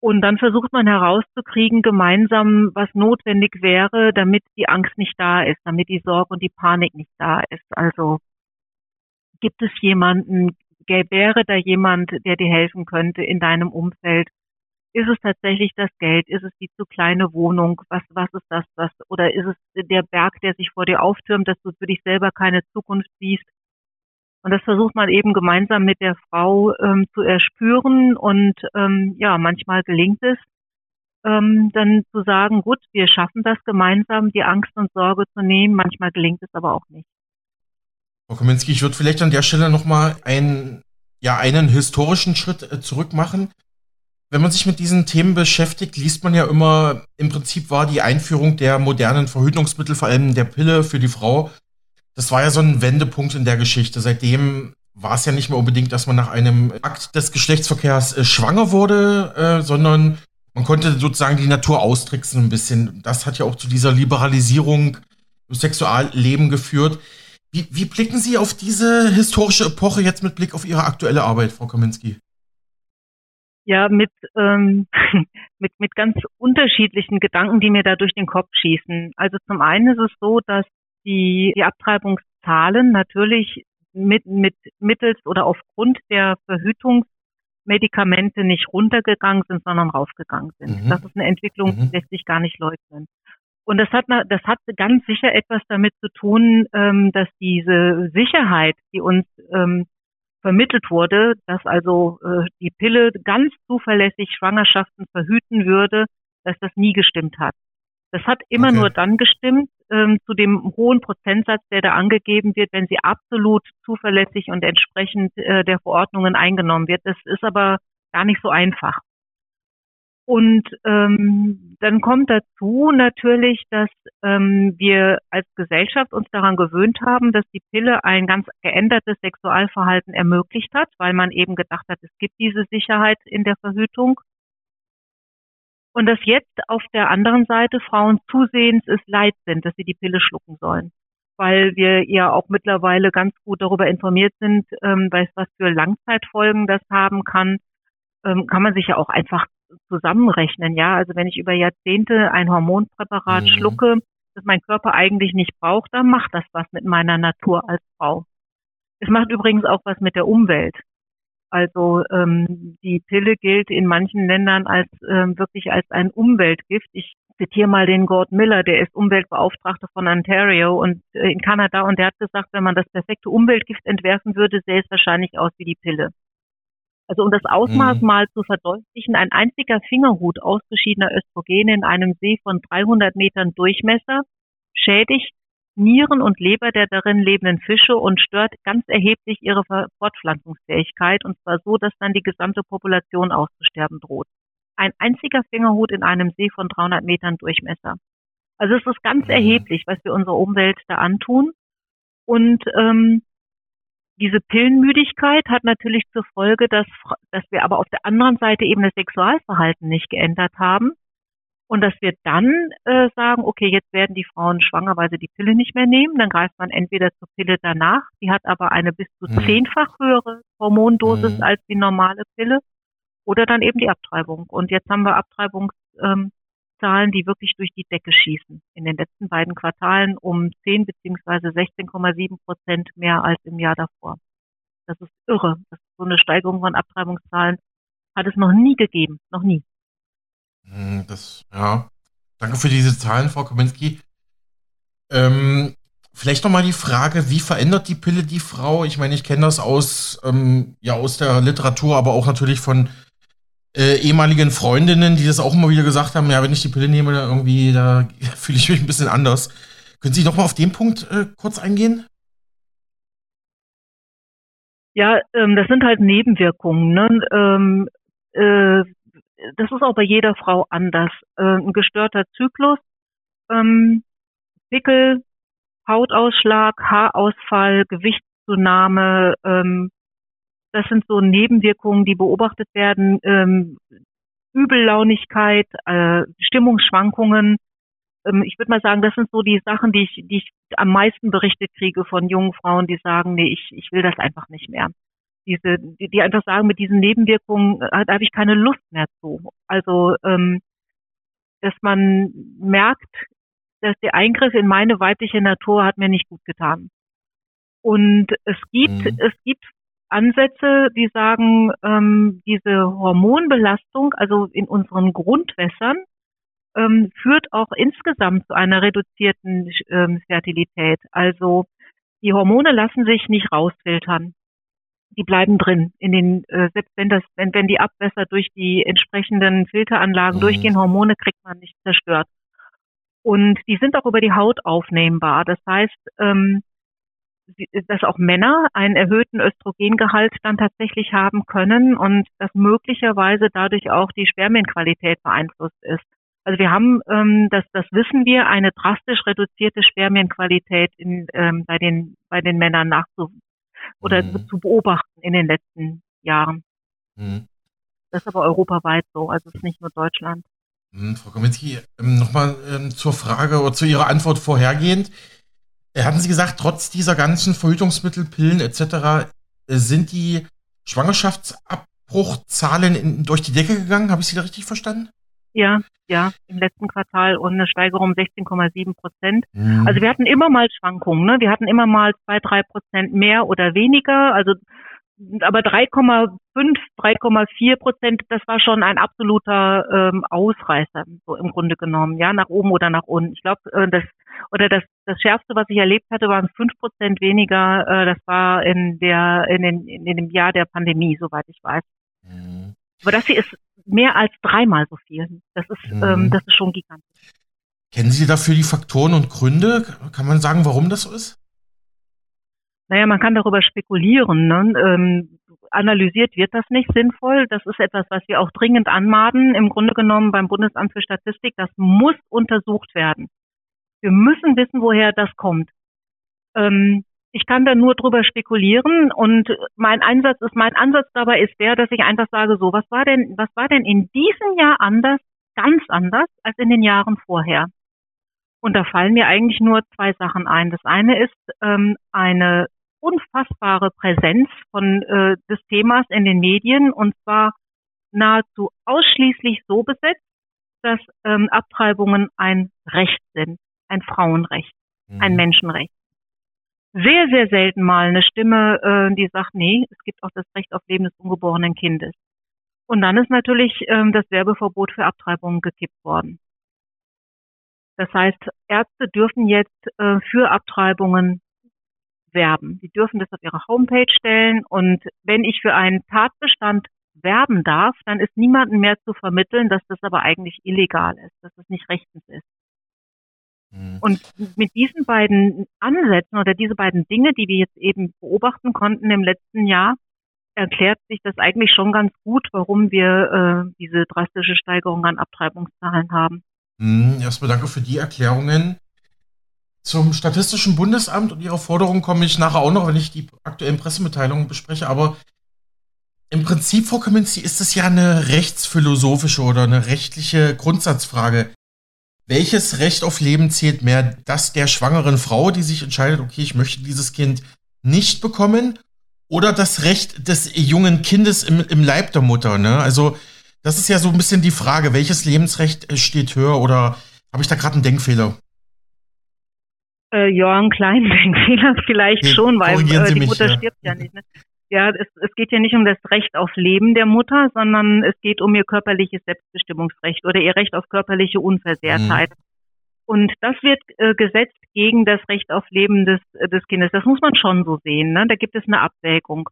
Und dann versucht man herauszukriegen, gemeinsam, was notwendig wäre, damit die Angst nicht da ist, damit die Sorge und die Panik nicht da ist. Also gibt es jemanden, wäre da jemand, der dir helfen könnte in deinem Umfeld? Ist es tatsächlich das Geld? Ist es die zu kleine Wohnung? Was, was ist das, was, oder ist es der Berg, der sich vor dir auftürmt, dass du für dich selber keine Zukunft siehst? Und das versucht man eben gemeinsam mit der Frau ähm, zu erspüren und ähm, ja, manchmal gelingt es, ähm, dann zu sagen, gut, wir schaffen das gemeinsam, die Angst und Sorge zu nehmen. Manchmal gelingt es aber auch nicht. Frau Kominski, ich würde vielleicht an der Stelle nochmal einen, ja, einen historischen Schritt äh, zurück machen wenn man sich mit diesen Themen beschäftigt, liest man ja immer, im Prinzip war die Einführung der modernen Verhütungsmittel, vor allem der Pille für die Frau, das war ja so ein Wendepunkt in der Geschichte. Seitdem war es ja nicht mehr unbedingt, dass man nach einem Akt des Geschlechtsverkehrs äh, schwanger wurde, äh, sondern man konnte sozusagen die Natur austricksen ein bisschen. Das hat ja auch zu dieser Liberalisierung im Sexualleben geführt. Wie, wie blicken Sie auf diese historische Epoche jetzt mit Blick auf Ihre aktuelle Arbeit, Frau Kaminski? ja mit, ähm, mit, mit ganz unterschiedlichen Gedanken, die mir da durch den Kopf schießen. Also zum einen ist es so, dass die, die Abtreibungszahlen natürlich mit, mit mittels oder aufgrund der Verhütungsmedikamente nicht runtergegangen sind, sondern raufgegangen sind. Mhm. Das ist eine Entwicklung, die mhm. lässt sich gar nicht leugnen. Und das hat, das hat ganz sicher etwas damit zu tun, ähm, dass diese Sicherheit, die uns ähm, vermittelt wurde, dass also äh, die Pille ganz zuverlässig Schwangerschaften verhüten würde, dass das nie gestimmt hat. Das hat immer okay. nur dann gestimmt, ähm, zu dem hohen Prozentsatz, der da angegeben wird, wenn sie absolut zuverlässig und entsprechend äh, der Verordnungen eingenommen wird. Das ist aber gar nicht so einfach. Und ähm, dann kommt dazu natürlich, dass ähm, wir als Gesellschaft uns daran gewöhnt haben, dass die Pille ein ganz geändertes Sexualverhalten ermöglicht hat, weil man eben gedacht hat, es gibt diese Sicherheit in der Verhütung. Und dass jetzt auf der anderen Seite Frauen zusehends es leid sind, dass sie die Pille schlucken sollen. Weil wir ja auch mittlerweile ganz gut darüber informiert sind, ähm, was für Langzeitfolgen das haben kann, ähm, kann man sich ja auch einfach zusammenrechnen. Ja, also wenn ich über Jahrzehnte ein Hormonpräparat mhm. schlucke, das mein Körper eigentlich nicht braucht, dann macht das was mit meiner Natur als Frau. Es macht übrigens auch was mit der Umwelt. Also ähm, die Pille gilt in manchen Ländern als ähm, wirklich als ein Umweltgift. Ich zitiere mal den Gord Miller, der ist Umweltbeauftragter von Ontario und äh, in Kanada und der hat gesagt, wenn man das perfekte Umweltgift entwerfen würde, sähe es wahrscheinlich aus wie die Pille. Also um das Ausmaß mhm. mal zu verdeutlichen, ein einziger Fingerhut ausgeschiedener Östrogene in einem See von 300 Metern Durchmesser schädigt Nieren und Leber der darin lebenden Fische und stört ganz erheblich ihre Fortpflanzungsfähigkeit und zwar so, dass dann die gesamte Population auszusterben droht. Ein einziger Fingerhut in einem See von 300 Metern Durchmesser. Also es ist ganz mhm. erheblich, was wir unserer Umwelt da antun. Und ähm, diese Pillenmüdigkeit hat natürlich zur Folge, dass, dass wir aber auf der anderen Seite eben das Sexualverhalten nicht geändert haben. Und dass wir dann äh, sagen, okay, jetzt werden die Frauen schwanger, weil sie die Pille nicht mehr nehmen. Dann greift man entweder zur Pille danach, die hat aber eine bis zu mhm. zehnfach höhere Hormondosis mhm. als die normale Pille, oder dann eben die Abtreibung. Und jetzt haben wir Abtreibungszahlen, ähm, die wirklich durch die Decke schießen. In den letzten beiden Quartalen um 10 beziehungsweise 16,7 Prozent mehr als im Jahr davor. Das ist irre. Das ist so eine Steigerung von Abtreibungszahlen hat es noch nie gegeben. Noch nie. Hm, das, ja. Danke für diese Zahlen, Frau Kaminski. Ähm, vielleicht nochmal die Frage, wie verändert die Pille die Frau? Ich meine, ich kenne das aus, ähm, ja, aus der Literatur, aber auch natürlich von äh, ehemaligen Freundinnen, die das auch immer wieder gesagt haben, ja, wenn ich die Pille nehme, da irgendwie, da fühle ich mich ein bisschen anders. Können Sie nochmal auf den Punkt äh, kurz eingehen? Ja, ähm, das sind halt Nebenwirkungen. Ne? Ähm, äh, das ist auch bei jeder Frau anders. Äh, ein gestörter Zyklus, ähm, Pickel, Hautausschlag, Haarausfall, Gewichtszunahme, ähm, das sind so Nebenwirkungen, die beobachtet werden. Ähm, Übellaunigkeit, äh, Stimmungsschwankungen. Ähm, ich würde mal sagen, das sind so die Sachen, die ich, die ich am meisten berichtet kriege von jungen Frauen, die sagen, nee, ich, ich will das einfach nicht mehr diese, die, die einfach sagen, mit diesen Nebenwirkungen, äh, habe ich keine Lust mehr zu. Also, ähm, dass man merkt, dass der Eingriff in meine weibliche Natur hat mir nicht gut getan. Und es gibt, mhm. es gibt Ansätze, die sagen, ähm, diese Hormonbelastung, also in unseren Grundwässern, ähm, führt auch insgesamt zu einer reduzierten ähm, Fertilität. Also die Hormone lassen sich nicht rausfiltern die bleiben drin. In den, äh, selbst wenn das, wenn, wenn die Abwässer durch die entsprechenden Filteranlagen mhm. durchgehen, Hormone kriegt man nicht zerstört. Und die sind auch über die Haut aufnehmbar. Das heißt, ähm, dass auch Männer einen erhöhten Östrogengehalt dann tatsächlich haben können und dass möglicherweise dadurch auch die Spermienqualität beeinflusst ist. Also wir haben, ähm, das, das wissen wir, eine drastisch reduzierte Spermienqualität in, ähm, bei, den, bei den Männern nachzu, oder mhm. zu beobachten in den letzten Jahren. Mhm. Das ist aber europaweit so, also es ist nicht nur Deutschland. Mhm, Frau Kaminski, ähm, nochmal ähm, zur Frage oder zu Ihrer Antwort vorhergehend. Äh, hatten Sie gesagt, trotz dieser ganzen Verhütungsmittel, Pillen etc. Äh, sind die Schwangerschaftsabbruchzahlen in, durch die Decke gegangen? Habe ich Sie da richtig verstanden? Ja, ja, im letzten Quartal und eine Steigerung um 16,7 Prozent. Mhm. Also wir hatten immer mal Schwankungen, ne? Wir hatten immer mal zwei, drei Prozent mehr oder weniger. Also aber 3,5, 3,4 Prozent, das war schon ein absoluter ähm, Ausreißer, so im Grunde genommen, ja, nach oben oder nach unten. Ich glaube, äh, das oder das das schärfste, was ich erlebt hatte, waren fünf Prozent weniger. Äh, das war in der in, den, in dem Jahr der Pandemie, soweit ich weiß. Aber das hier ist mehr als dreimal so viel. Das ist, mhm. ähm, das ist schon gigantisch. Kennen Sie dafür die Faktoren und Gründe? Kann man sagen, warum das so ist? Naja, man kann darüber spekulieren. Ne? Ähm, analysiert wird das nicht sinnvoll. Das ist etwas, was wir auch dringend anmahnen. Im Grunde genommen beim Bundesamt für Statistik, das muss untersucht werden. Wir müssen wissen, woher das kommt. Ähm, ich kann da nur drüber spekulieren und mein Einsatz ist, mein Ansatz dabei ist der, dass ich einfach sage, so, was war denn, was war denn in diesem Jahr anders, ganz anders als in den Jahren vorher? Und da fallen mir eigentlich nur zwei Sachen ein. Das eine ist ähm, eine unfassbare Präsenz von äh, des Themas in den Medien und zwar nahezu ausschließlich so besetzt, dass ähm, Abtreibungen ein Recht sind, ein Frauenrecht, mhm. ein Menschenrecht sehr, sehr selten mal eine Stimme, äh, die sagt, nee, es gibt auch das Recht auf Leben des ungeborenen Kindes. Und dann ist natürlich ähm, das Werbeverbot für Abtreibungen gekippt worden. Das heißt, Ärzte dürfen jetzt äh, für Abtreibungen werben. Sie dürfen das auf ihre Homepage stellen und wenn ich für einen Tatbestand werben darf, dann ist niemandem mehr zu vermitteln, dass das aber eigentlich illegal ist, dass es nicht rechtens ist. Mhm. Und mit diesen beiden Ansätzen oder diese beiden Dinge, die wir jetzt eben beobachten konnten im letzten Jahr, erklärt sich das eigentlich schon ganz gut, warum wir äh, diese drastische Steigerung an Abtreibungszahlen haben. Mhm, erstmal danke für die Erklärungen. Zum Statistischen Bundesamt und ihrer Forderung komme ich nachher auch noch, wenn ich die aktuellen Pressemitteilungen bespreche. Aber im Prinzip, Frau Kaminski, ist es ja eine rechtsphilosophische oder eine rechtliche Grundsatzfrage. Welches Recht auf Leben zählt mehr? Das der schwangeren Frau, die sich entscheidet, okay, ich möchte dieses Kind nicht bekommen? Oder das Recht des jungen Kindes im, im Leib der Mutter? Ne? Also, das ist ja so ein bisschen die Frage, welches Lebensrecht steht höher oder habe ich da gerade einen Denkfehler? Äh, ja, einen kleinen Denkfehler vielleicht okay, schon, weil äh, die Mutter ja. stirbt ja nicht. Ne? Ja, es, es geht ja nicht um das Recht auf Leben der Mutter, sondern es geht um ihr körperliches Selbstbestimmungsrecht oder ihr Recht auf körperliche Unversehrtheit. Mhm. Und das wird äh, gesetzt gegen das Recht auf Leben des, äh, des Kindes. Das muss man schon so sehen. Ne? Da gibt es eine Abwägung.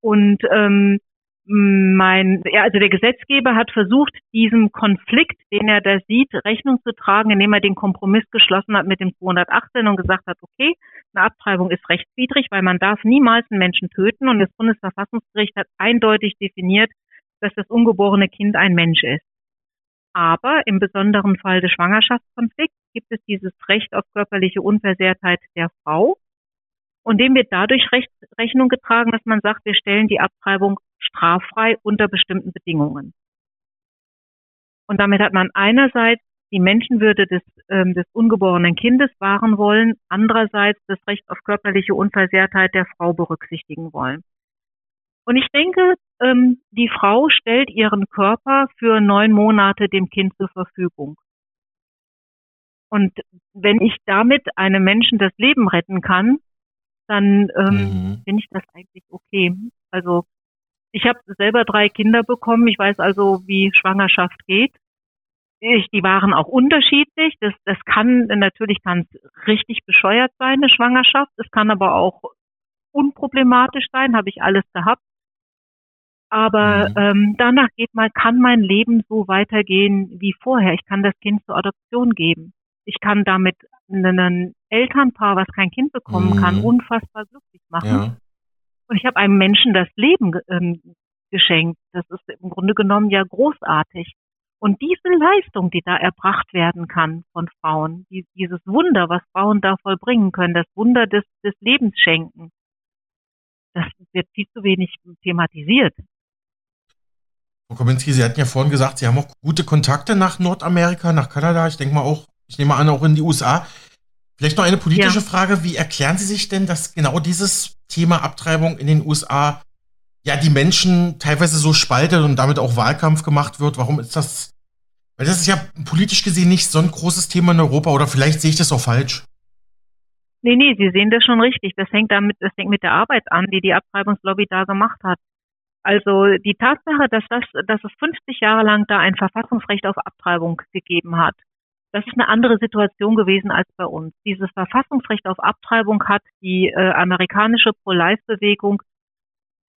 Und ähm, mein, ja, also der Gesetzgeber hat versucht, diesem Konflikt, den er da sieht, Rechnung zu tragen, indem er den Kompromiss geschlossen hat mit dem 218 und gesagt hat, okay, eine Abtreibung ist rechtswidrig, weil man darf niemals einen Menschen töten und das Bundesverfassungsgericht hat eindeutig definiert, dass das ungeborene Kind ein Mensch ist. Aber im besonderen Fall des Schwangerschaftskonflikts gibt es dieses Recht auf körperliche Unversehrtheit der Frau. Und dem wird dadurch Rechnung getragen, dass man sagt, wir stellen die Abtreibung straffrei unter bestimmten Bedingungen. Und damit hat man einerseits die Menschenwürde des, ähm, des ungeborenen Kindes wahren wollen, andererseits das Recht auf körperliche Unversehrtheit der Frau berücksichtigen wollen. Und ich denke, ähm, die Frau stellt ihren Körper für neun Monate dem Kind zur Verfügung. Und wenn ich damit einem Menschen das Leben retten kann, dann ähm, mhm. finde ich das eigentlich okay. Also ich habe selber drei Kinder bekommen. Ich weiß also, wie Schwangerschaft geht. Ich, die waren auch unterschiedlich. Das, das kann natürlich kann richtig bescheuert sein, eine Schwangerschaft. Es kann aber auch unproblematisch sein, habe ich alles gehabt. Aber mhm. ähm, danach geht mal, kann mein Leben so weitergehen wie vorher. Ich kann das Kind zur Adoption geben. Ich kann damit ein Elternpaar, was kein Kind bekommen mhm. kann, unfassbar glücklich machen. Ja. Und ich habe einem Menschen das Leben ähm, geschenkt. Das ist im Grunde genommen ja großartig. Und diese Leistung, die da erbracht werden kann von Frauen, die, dieses Wunder, was Frauen da vollbringen können, das Wunder des, des Lebens schenken, das wird viel zu wenig thematisiert. Frau Kominski, Sie hatten ja vorhin gesagt, Sie haben auch gute Kontakte nach Nordamerika, nach Kanada, ich denke mal auch, ich nehme an, auch in die USA. Vielleicht noch eine politische ja. Frage. Wie erklären Sie sich denn, dass genau dieses Thema Abtreibung in den USA ja die Menschen teilweise so spaltet und damit auch Wahlkampf gemacht wird? Warum ist das? Weil das ist ja politisch gesehen nicht so ein großes Thema in Europa oder vielleicht sehe ich das auch falsch. Nee, nee, Sie sehen das schon richtig. Das hängt damit, das hängt mit der Arbeit an, die die Abtreibungslobby da gemacht hat. Also die Tatsache, dass das, dass es 50 Jahre lang da ein Verfassungsrecht auf Abtreibung gegeben hat, das ist eine andere Situation gewesen als bei uns. Dieses Verfassungsrecht auf Abtreibung hat die äh, amerikanische Pro-Life-Bewegung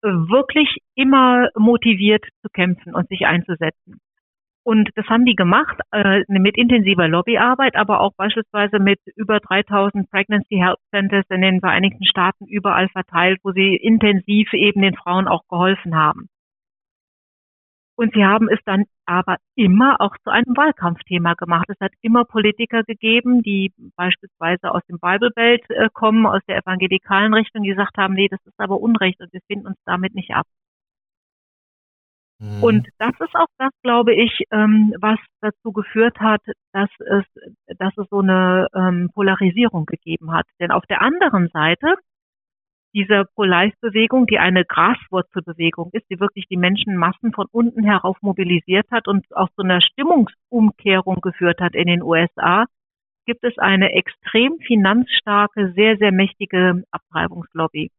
äh, wirklich immer motiviert zu kämpfen und sich einzusetzen. Und das haben die gemacht äh, mit intensiver Lobbyarbeit, aber auch beispielsweise mit über 3000 Pregnancy Health Centers in den Vereinigten Staaten überall verteilt, wo sie intensiv eben den Frauen auch geholfen haben. Und sie haben es dann aber immer auch zu einem Wahlkampfthema gemacht. Es hat immer Politiker gegeben, die beispielsweise aus dem Bible Belt äh, kommen, aus der evangelikalen Richtung, die gesagt haben, nee, das ist aber Unrecht und wir finden uns damit nicht ab. Mhm. Und das ist auch das, glaube ich, ähm, was dazu geführt hat, dass es, dass es so eine ähm, Polarisierung gegeben hat. Denn auf der anderen Seite dieser Pro-Life-Bewegung, die eine Graswurzelbewegung ist, die wirklich die Menschenmassen von unten herauf mobilisiert hat und auch zu einer Stimmungsumkehrung geführt hat in den USA, gibt es eine extrem finanzstarke, sehr, sehr mächtige Abtreibungslobby.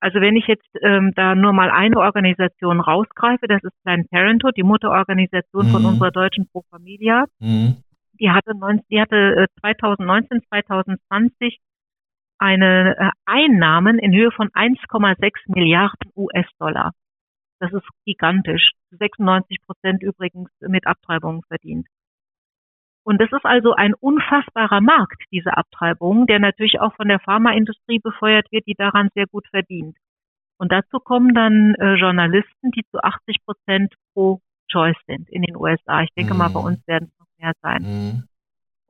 Also wenn ich jetzt ähm, da nur mal eine Organisation rausgreife, das ist Planned Parenthood, die Mutterorganisation mhm. von unserer deutschen Pro Familia. Mhm. Die hatte, 19, die hatte 2019, äh, 2020 eine äh, Einnahmen in Höhe von 1,6 Milliarden US-Dollar. Das ist gigantisch. 96 Prozent übrigens mit Abtreibungen verdient. Und das ist also ein unfassbarer Markt, diese Abtreibung, der natürlich auch von der Pharmaindustrie befeuert wird, die daran sehr gut verdient. Und dazu kommen dann äh, Journalisten, die zu 80 Prozent pro Choice sind in den USA. Ich denke mhm. mal, bei mhm. uns werden es noch mehr sein. Mhm.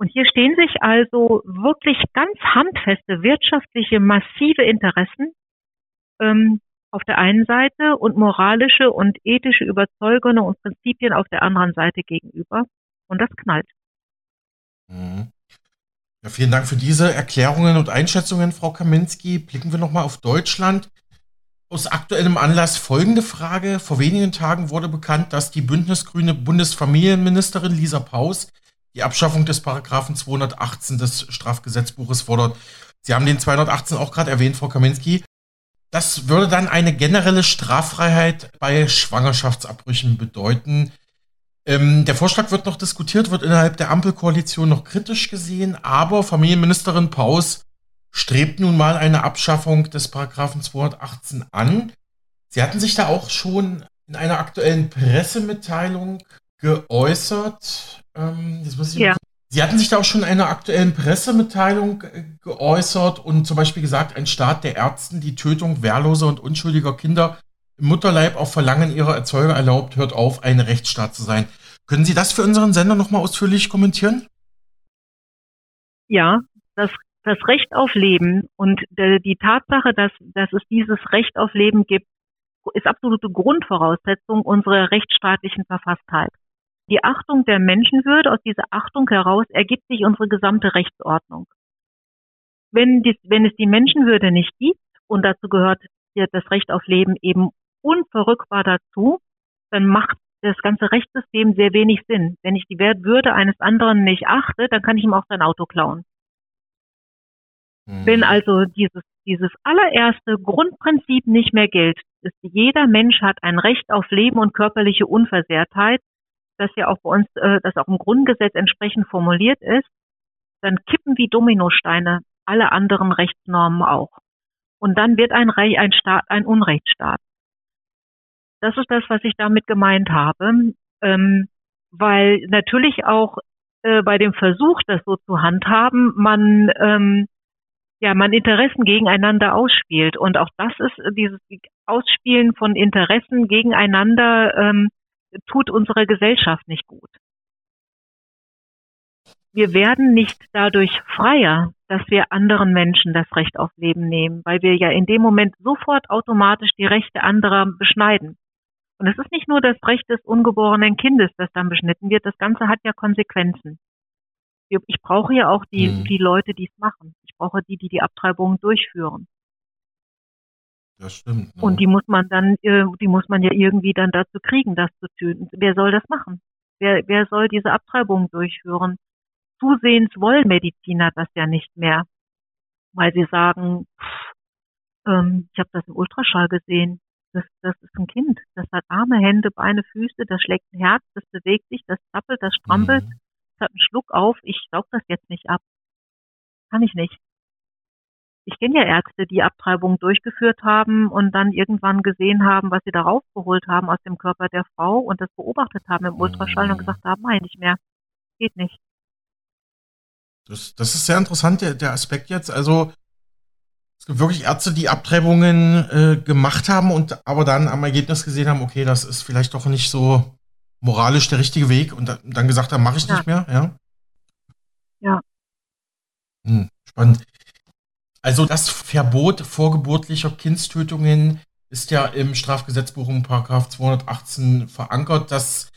Und hier stehen sich also wirklich ganz handfeste wirtschaftliche, massive Interessen ähm, auf der einen Seite und moralische und ethische Überzeugungen und Prinzipien auf der anderen Seite gegenüber. Und das knallt. Mhm. Ja, vielen Dank für diese Erklärungen und Einschätzungen, Frau Kaminski. Blicken wir nochmal auf Deutschland. Aus aktuellem Anlass folgende Frage. Vor wenigen Tagen wurde bekannt, dass die bündnisgrüne Bundesfamilienministerin Lisa Paus die Abschaffung des Paragraphen 218 des Strafgesetzbuches fordert. Sie haben den 218 auch gerade erwähnt, Frau Kaminski. Das würde dann eine generelle Straffreiheit bei Schwangerschaftsabbrüchen bedeuten. Ähm, der Vorschlag wird noch diskutiert, wird innerhalb der Ampelkoalition noch kritisch gesehen, aber Familienministerin Paus strebt nun mal eine Abschaffung des Paragraphen 218 an. Sie hatten sich da auch schon in einer aktuellen Pressemitteilung geäußert. Ähm, ja. Sie hatten sich da auch schon in einer aktuellen Pressemitteilung äh, geäußert und zum Beispiel gesagt, ein Staat der Ärzten die Tötung wehrloser und unschuldiger Kinder im Mutterleib auf Verlangen ihrer Erzeuger erlaubt, hört auf, ein Rechtsstaat zu sein. Können Sie das für unseren Sender nochmal ausführlich kommentieren? Ja, das, das Recht auf Leben und die Tatsache, dass, dass es dieses Recht auf Leben gibt, ist absolute Grundvoraussetzung unserer rechtsstaatlichen Verfasstheit die Achtung der Menschenwürde, aus dieser Achtung heraus ergibt sich unsere gesamte Rechtsordnung. Wenn, dies, wenn es die Menschenwürde nicht gibt, und dazu gehört hier das Recht auf Leben eben unverrückbar dazu, dann macht das ganze Rechtssystem sehr wenig Sinn. Wenn ich die Würde eines anderen nicht achte, dann kann ich ihm auch sein Auto klauen. Mhm. Wenn also dieses, dieses allererste Grundprinzip nicht mehr gilt, ist jeder Mensch hat ein Recht auf Leben und körperliche Unversehrtheit, das ja auch bei uns, äh, das auch im Grundgesetz entsprechend formuliert ist, dann kippen wie Dominosteine alle anderen Rechtsnormen auch. Und dann wird ein, Reich, ein Staat ein Unrechtsstaat. Das ist das, was ich damit gemeint habe, ähm, weil natürlich auch äh, bei dem Versuch, das so zu handhaben, man ähm, ja, man Interessen gegeneinander ausspielt. Und auch das ist dieses Ausspielen von Interessen gegeneinander ähm, tut unserer Gesellschaft nicht gut. Wir werden nicht dadurch freier, dass wir anderen Menschen das Recht auf Leben nehmen, weil wir ja in dem Moment sofort automatisch die Rechte anderer beschneiden. Und es ist nicht nur das Recht des ungeborenen Kindes, das dann beschnitten wird, das Ganze hat ja Konsequenzen. Ich brauche ja auch die, mhm. die Leute, die es machen. Ich brauche die, die die Abtreibungen durchführen. Das stimmt. Ne? Und die muss man dann, äh, die muss man ja irgendwie dann dazu kriegen, das zu töten. Wer soll das machen? Wer, wer soll diese Abtreibung durchführen? Zusehends wollen Mediziner das ja nicht mehr, weil sie sagen, pff, ähm, ich habe das im Ultraschall gesehen, das, das ist ein Kind, das hat Arme, Hände, Beine, Füße, das schlägt ein Herz, das bewegt sich, das zappelt, das strampelt, mhm. das hat einen Schluck auf, ich saug das jetzt nicht ab. Kann ich nicht ich kenne ja Ärzte, die Abtreibungen durchgeführt haben und dann irgendwann gesehen haben, was sie da rausgeholt haben aus dem Körper der Frau und das beobachtet haben im Ultraschall mhm. und gesagt haben, nein, nicht mehr. Geht nicht. Das, das ist sehr interessant, der, der Aspekt jetzt. Also es gibt wirklich Ärzte, die Abtreibungen äh, gemacht haben und aber dann am Ergebnis gesehen haben, okay, das ist vielleicht doch nicht so moralisch der richtige Weg und dann gesagt haben, mache ich ja. nicht mehr, ja? Ja. Hm, spannend. Also das Verbot vorgeburtlicher Kindstötungen ist ja im Strafgesetzbuch im Paragraph 218 verankert. Das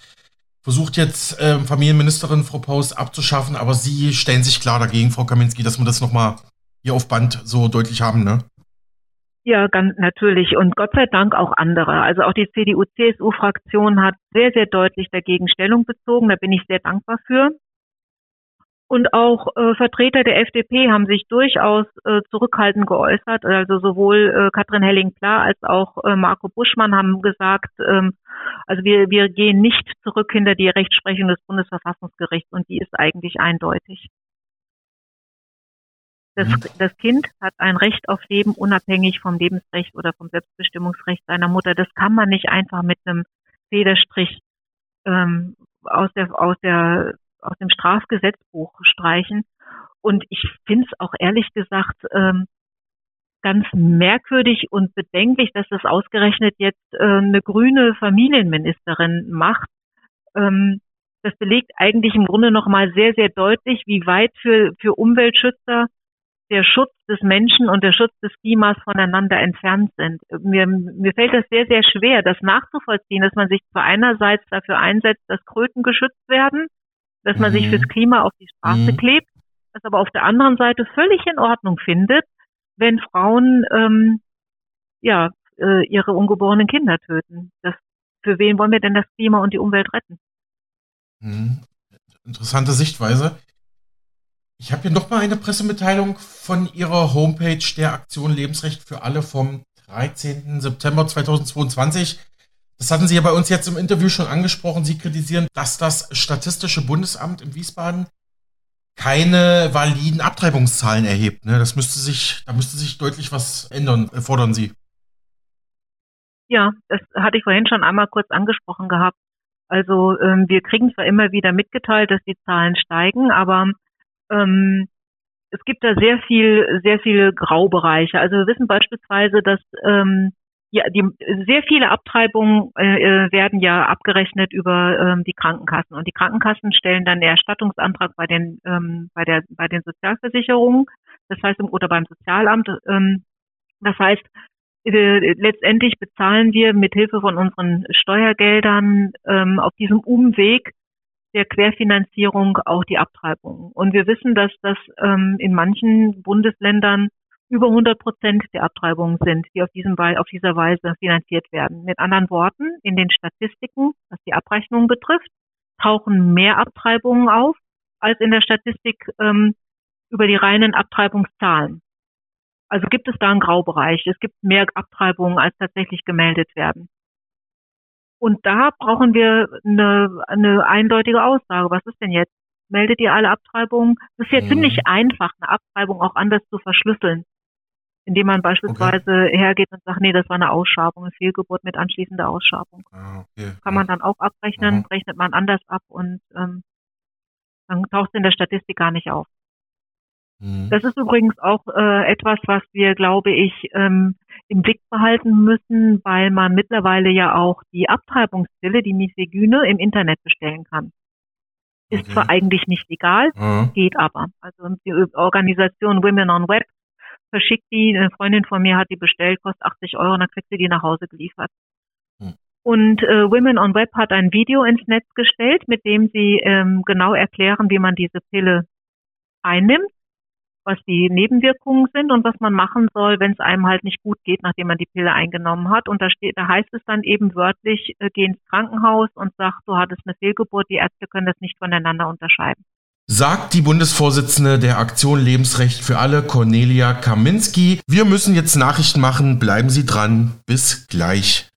versucht jetzt äh, Familienministerin Frau Paus abzuschaffen, aber Sie stellen sich klar dagegen, Frau Kaminski, dass wir das nochmal hier auf Band so deutlich haben, ne? Ja, ganz natürlich. Und Gott sei Dank auch andere. Also auch die CDU-CSU-Fraktion hat sehr, sehr deutlich dagegen Stellung bezogen. Da bin ich sehr dankbar für. Und auch äh, Vertreter der FDP haben sich durchaus äh, zurückhaltend geäußert. Also sowohl äh, Katrin Helling-Klar als auch äh, Marco Buschmann haben gesagt, ähm, also wir, wir gehen nicht zurück hinter die Rechtsprechung des Bundesverfassungsgerichts und die ist eigentlich eindeutig. Das, mhm. das Kind hat ein Recht auf Leben unabhängig vom Lebensrecht oder vom Selbstbestimmungsrecht seiner Mutter. Das kann man nicht einfach mit einem Federstrich ähm, aus der aus der aus dem Strafgesetzbuch streichen. Und ich finde es auch ehrlich gesagt ähm, ganz merkwürdig und bedenklich, dass das ausgerechnet jetzt äh, eine grüne Familienministerin macht. Ähm, das belegt eigentlich im Grunde nochmal sehr, sehr deutlich, wie weit für, für Umweltschützer der Schutz des Menschen und der Schutz des Klimas voneinander entfernt sind. Mir, mir fällt das sehr, sehr schwer, das nachzuvollziehen, dass man sich zwar einerseits dafür einsetzt, dass Kröten geschützt werden, dass man mhm. sich fürs Klima auf die Straße mhm. klebt, das aber auf der anderen Seite völlig in Ordnung findet, wenn Frauen ähm, ja äh, ihre ungeborenen Kinder töten. Das, für wen wollen wir denn das Klima und die Umwelt retten? Mhm. Interessante Sichtweise. Ich habe hier nochmal eine Pressemitteilung von Ihrer Homepage der Aktion Lebensrecht für alle vom 13. September 2022. Das hatten Sie ja bei uns jetzt im Interview schon angesprochen. Sie kritisieren, dass das Statistische Bundesamt in Wiesbaden keine validen Abtreibungszahlen erhebt. Ne? Das müsste sich, da müsste sich deutlich was ändern, fordern Sie. Ja, das hatte ich vorhin schon einmal kurz angesprochen gehabt. Also ähm, wir kriegen zwar immer wieder mitgeteilt, dass die Zahlen steigen, aber ähm, es gibt da sehr viel, sehr viele Graubereiche. Also wir wissen beispielsweise, dass ähm, ja, die, sehr viele Abtreibungen äh, äh, werden ja abgerechnet über ähm, die Krankenkassen und die Krankenkassen stellen dann den Erstattungsantrag bei den ähm, bei der bei den Sozialversicherungen, das heißt oder beim Sozialamt. Ähm, das heißt, äh, letztendlich bezahlen wir mit Hilfe von unseren Steuergeldern ähm, auf diesem Umweg der Querfinanzierung auch die Abtreibung. Und wir wissen, dass das ähm, in manchen Bundesländern über 100 Prozent der Abtreibungen sind, die auf, diesem, auf dieser Weise finanziert werden. Mit anderen Worten, in den Statistiken, was die Abrechnung betrifft, tauchen mehr Abtreibungen auf als in der Statistik ähm, über die reinen Abtreibungszahlen. Also gibt es da einen Graubereich. Es gibt mehr Abtreibungen, als tatsächlich gemeldet werden. Und da brauchen wir eine, eine eindeutige Aussage. Was ist denn jetzt? Meldet ihr alle Abtreibungen? Das ist ja mhm. ziemlich einfach, eine Abtreibung auch anders zu verschlüsseln. Indem man beispielsweise okay. hergeht und sagt, nee, das war eine Ausschabung, eine Fehlgeburt mit anschließender Ausschabung. Ah, okay. Kann man dann auch abrechnen, mhm. rechnet man anders ab und ähm, dann taucht es in der Statistik gar nicht auf. Mhm. Das ist übrigens auch äh, etwas, was wir, glaube ich, ähm, im Blick behalten müssen, weil man mittlerweile ja auch die Abtreibungspille, die Misegyne, im Internet bestellen kann. Ist okay. zwar eigentlich nicht legal, mhm. geht aber. Also die Organisation Women on Web verschickt die, eine Freundin von mir hat die bestellt, kostet 80 Euro, dann kriegt sie die nach Hause geliefert. Mhm. Und äh, Women on Web hat ein Video ins Netz gestellt, mit dem sie ähm, genau erklären, wie man diese Pille einnimmt was die Nebenwirkungen sind und was man machen soll, wenn es einem halt nicht gut geht, nachdem man die Pille eingenommen hat. Und da steht, da heißt es dann eben wörtlich, äh, geh ins Krankenhaus und sag, du hattest eine Fehlgeburt, die Ärzte können das nicht voneinander unterscheiden. Sagt die Bundesvorsitzende der Aktion Lebensrecht für alle, Cornelia Kaminski. Wir müssen jetzt Nachrichten machen, bleiben Sie dran. Bis gleich.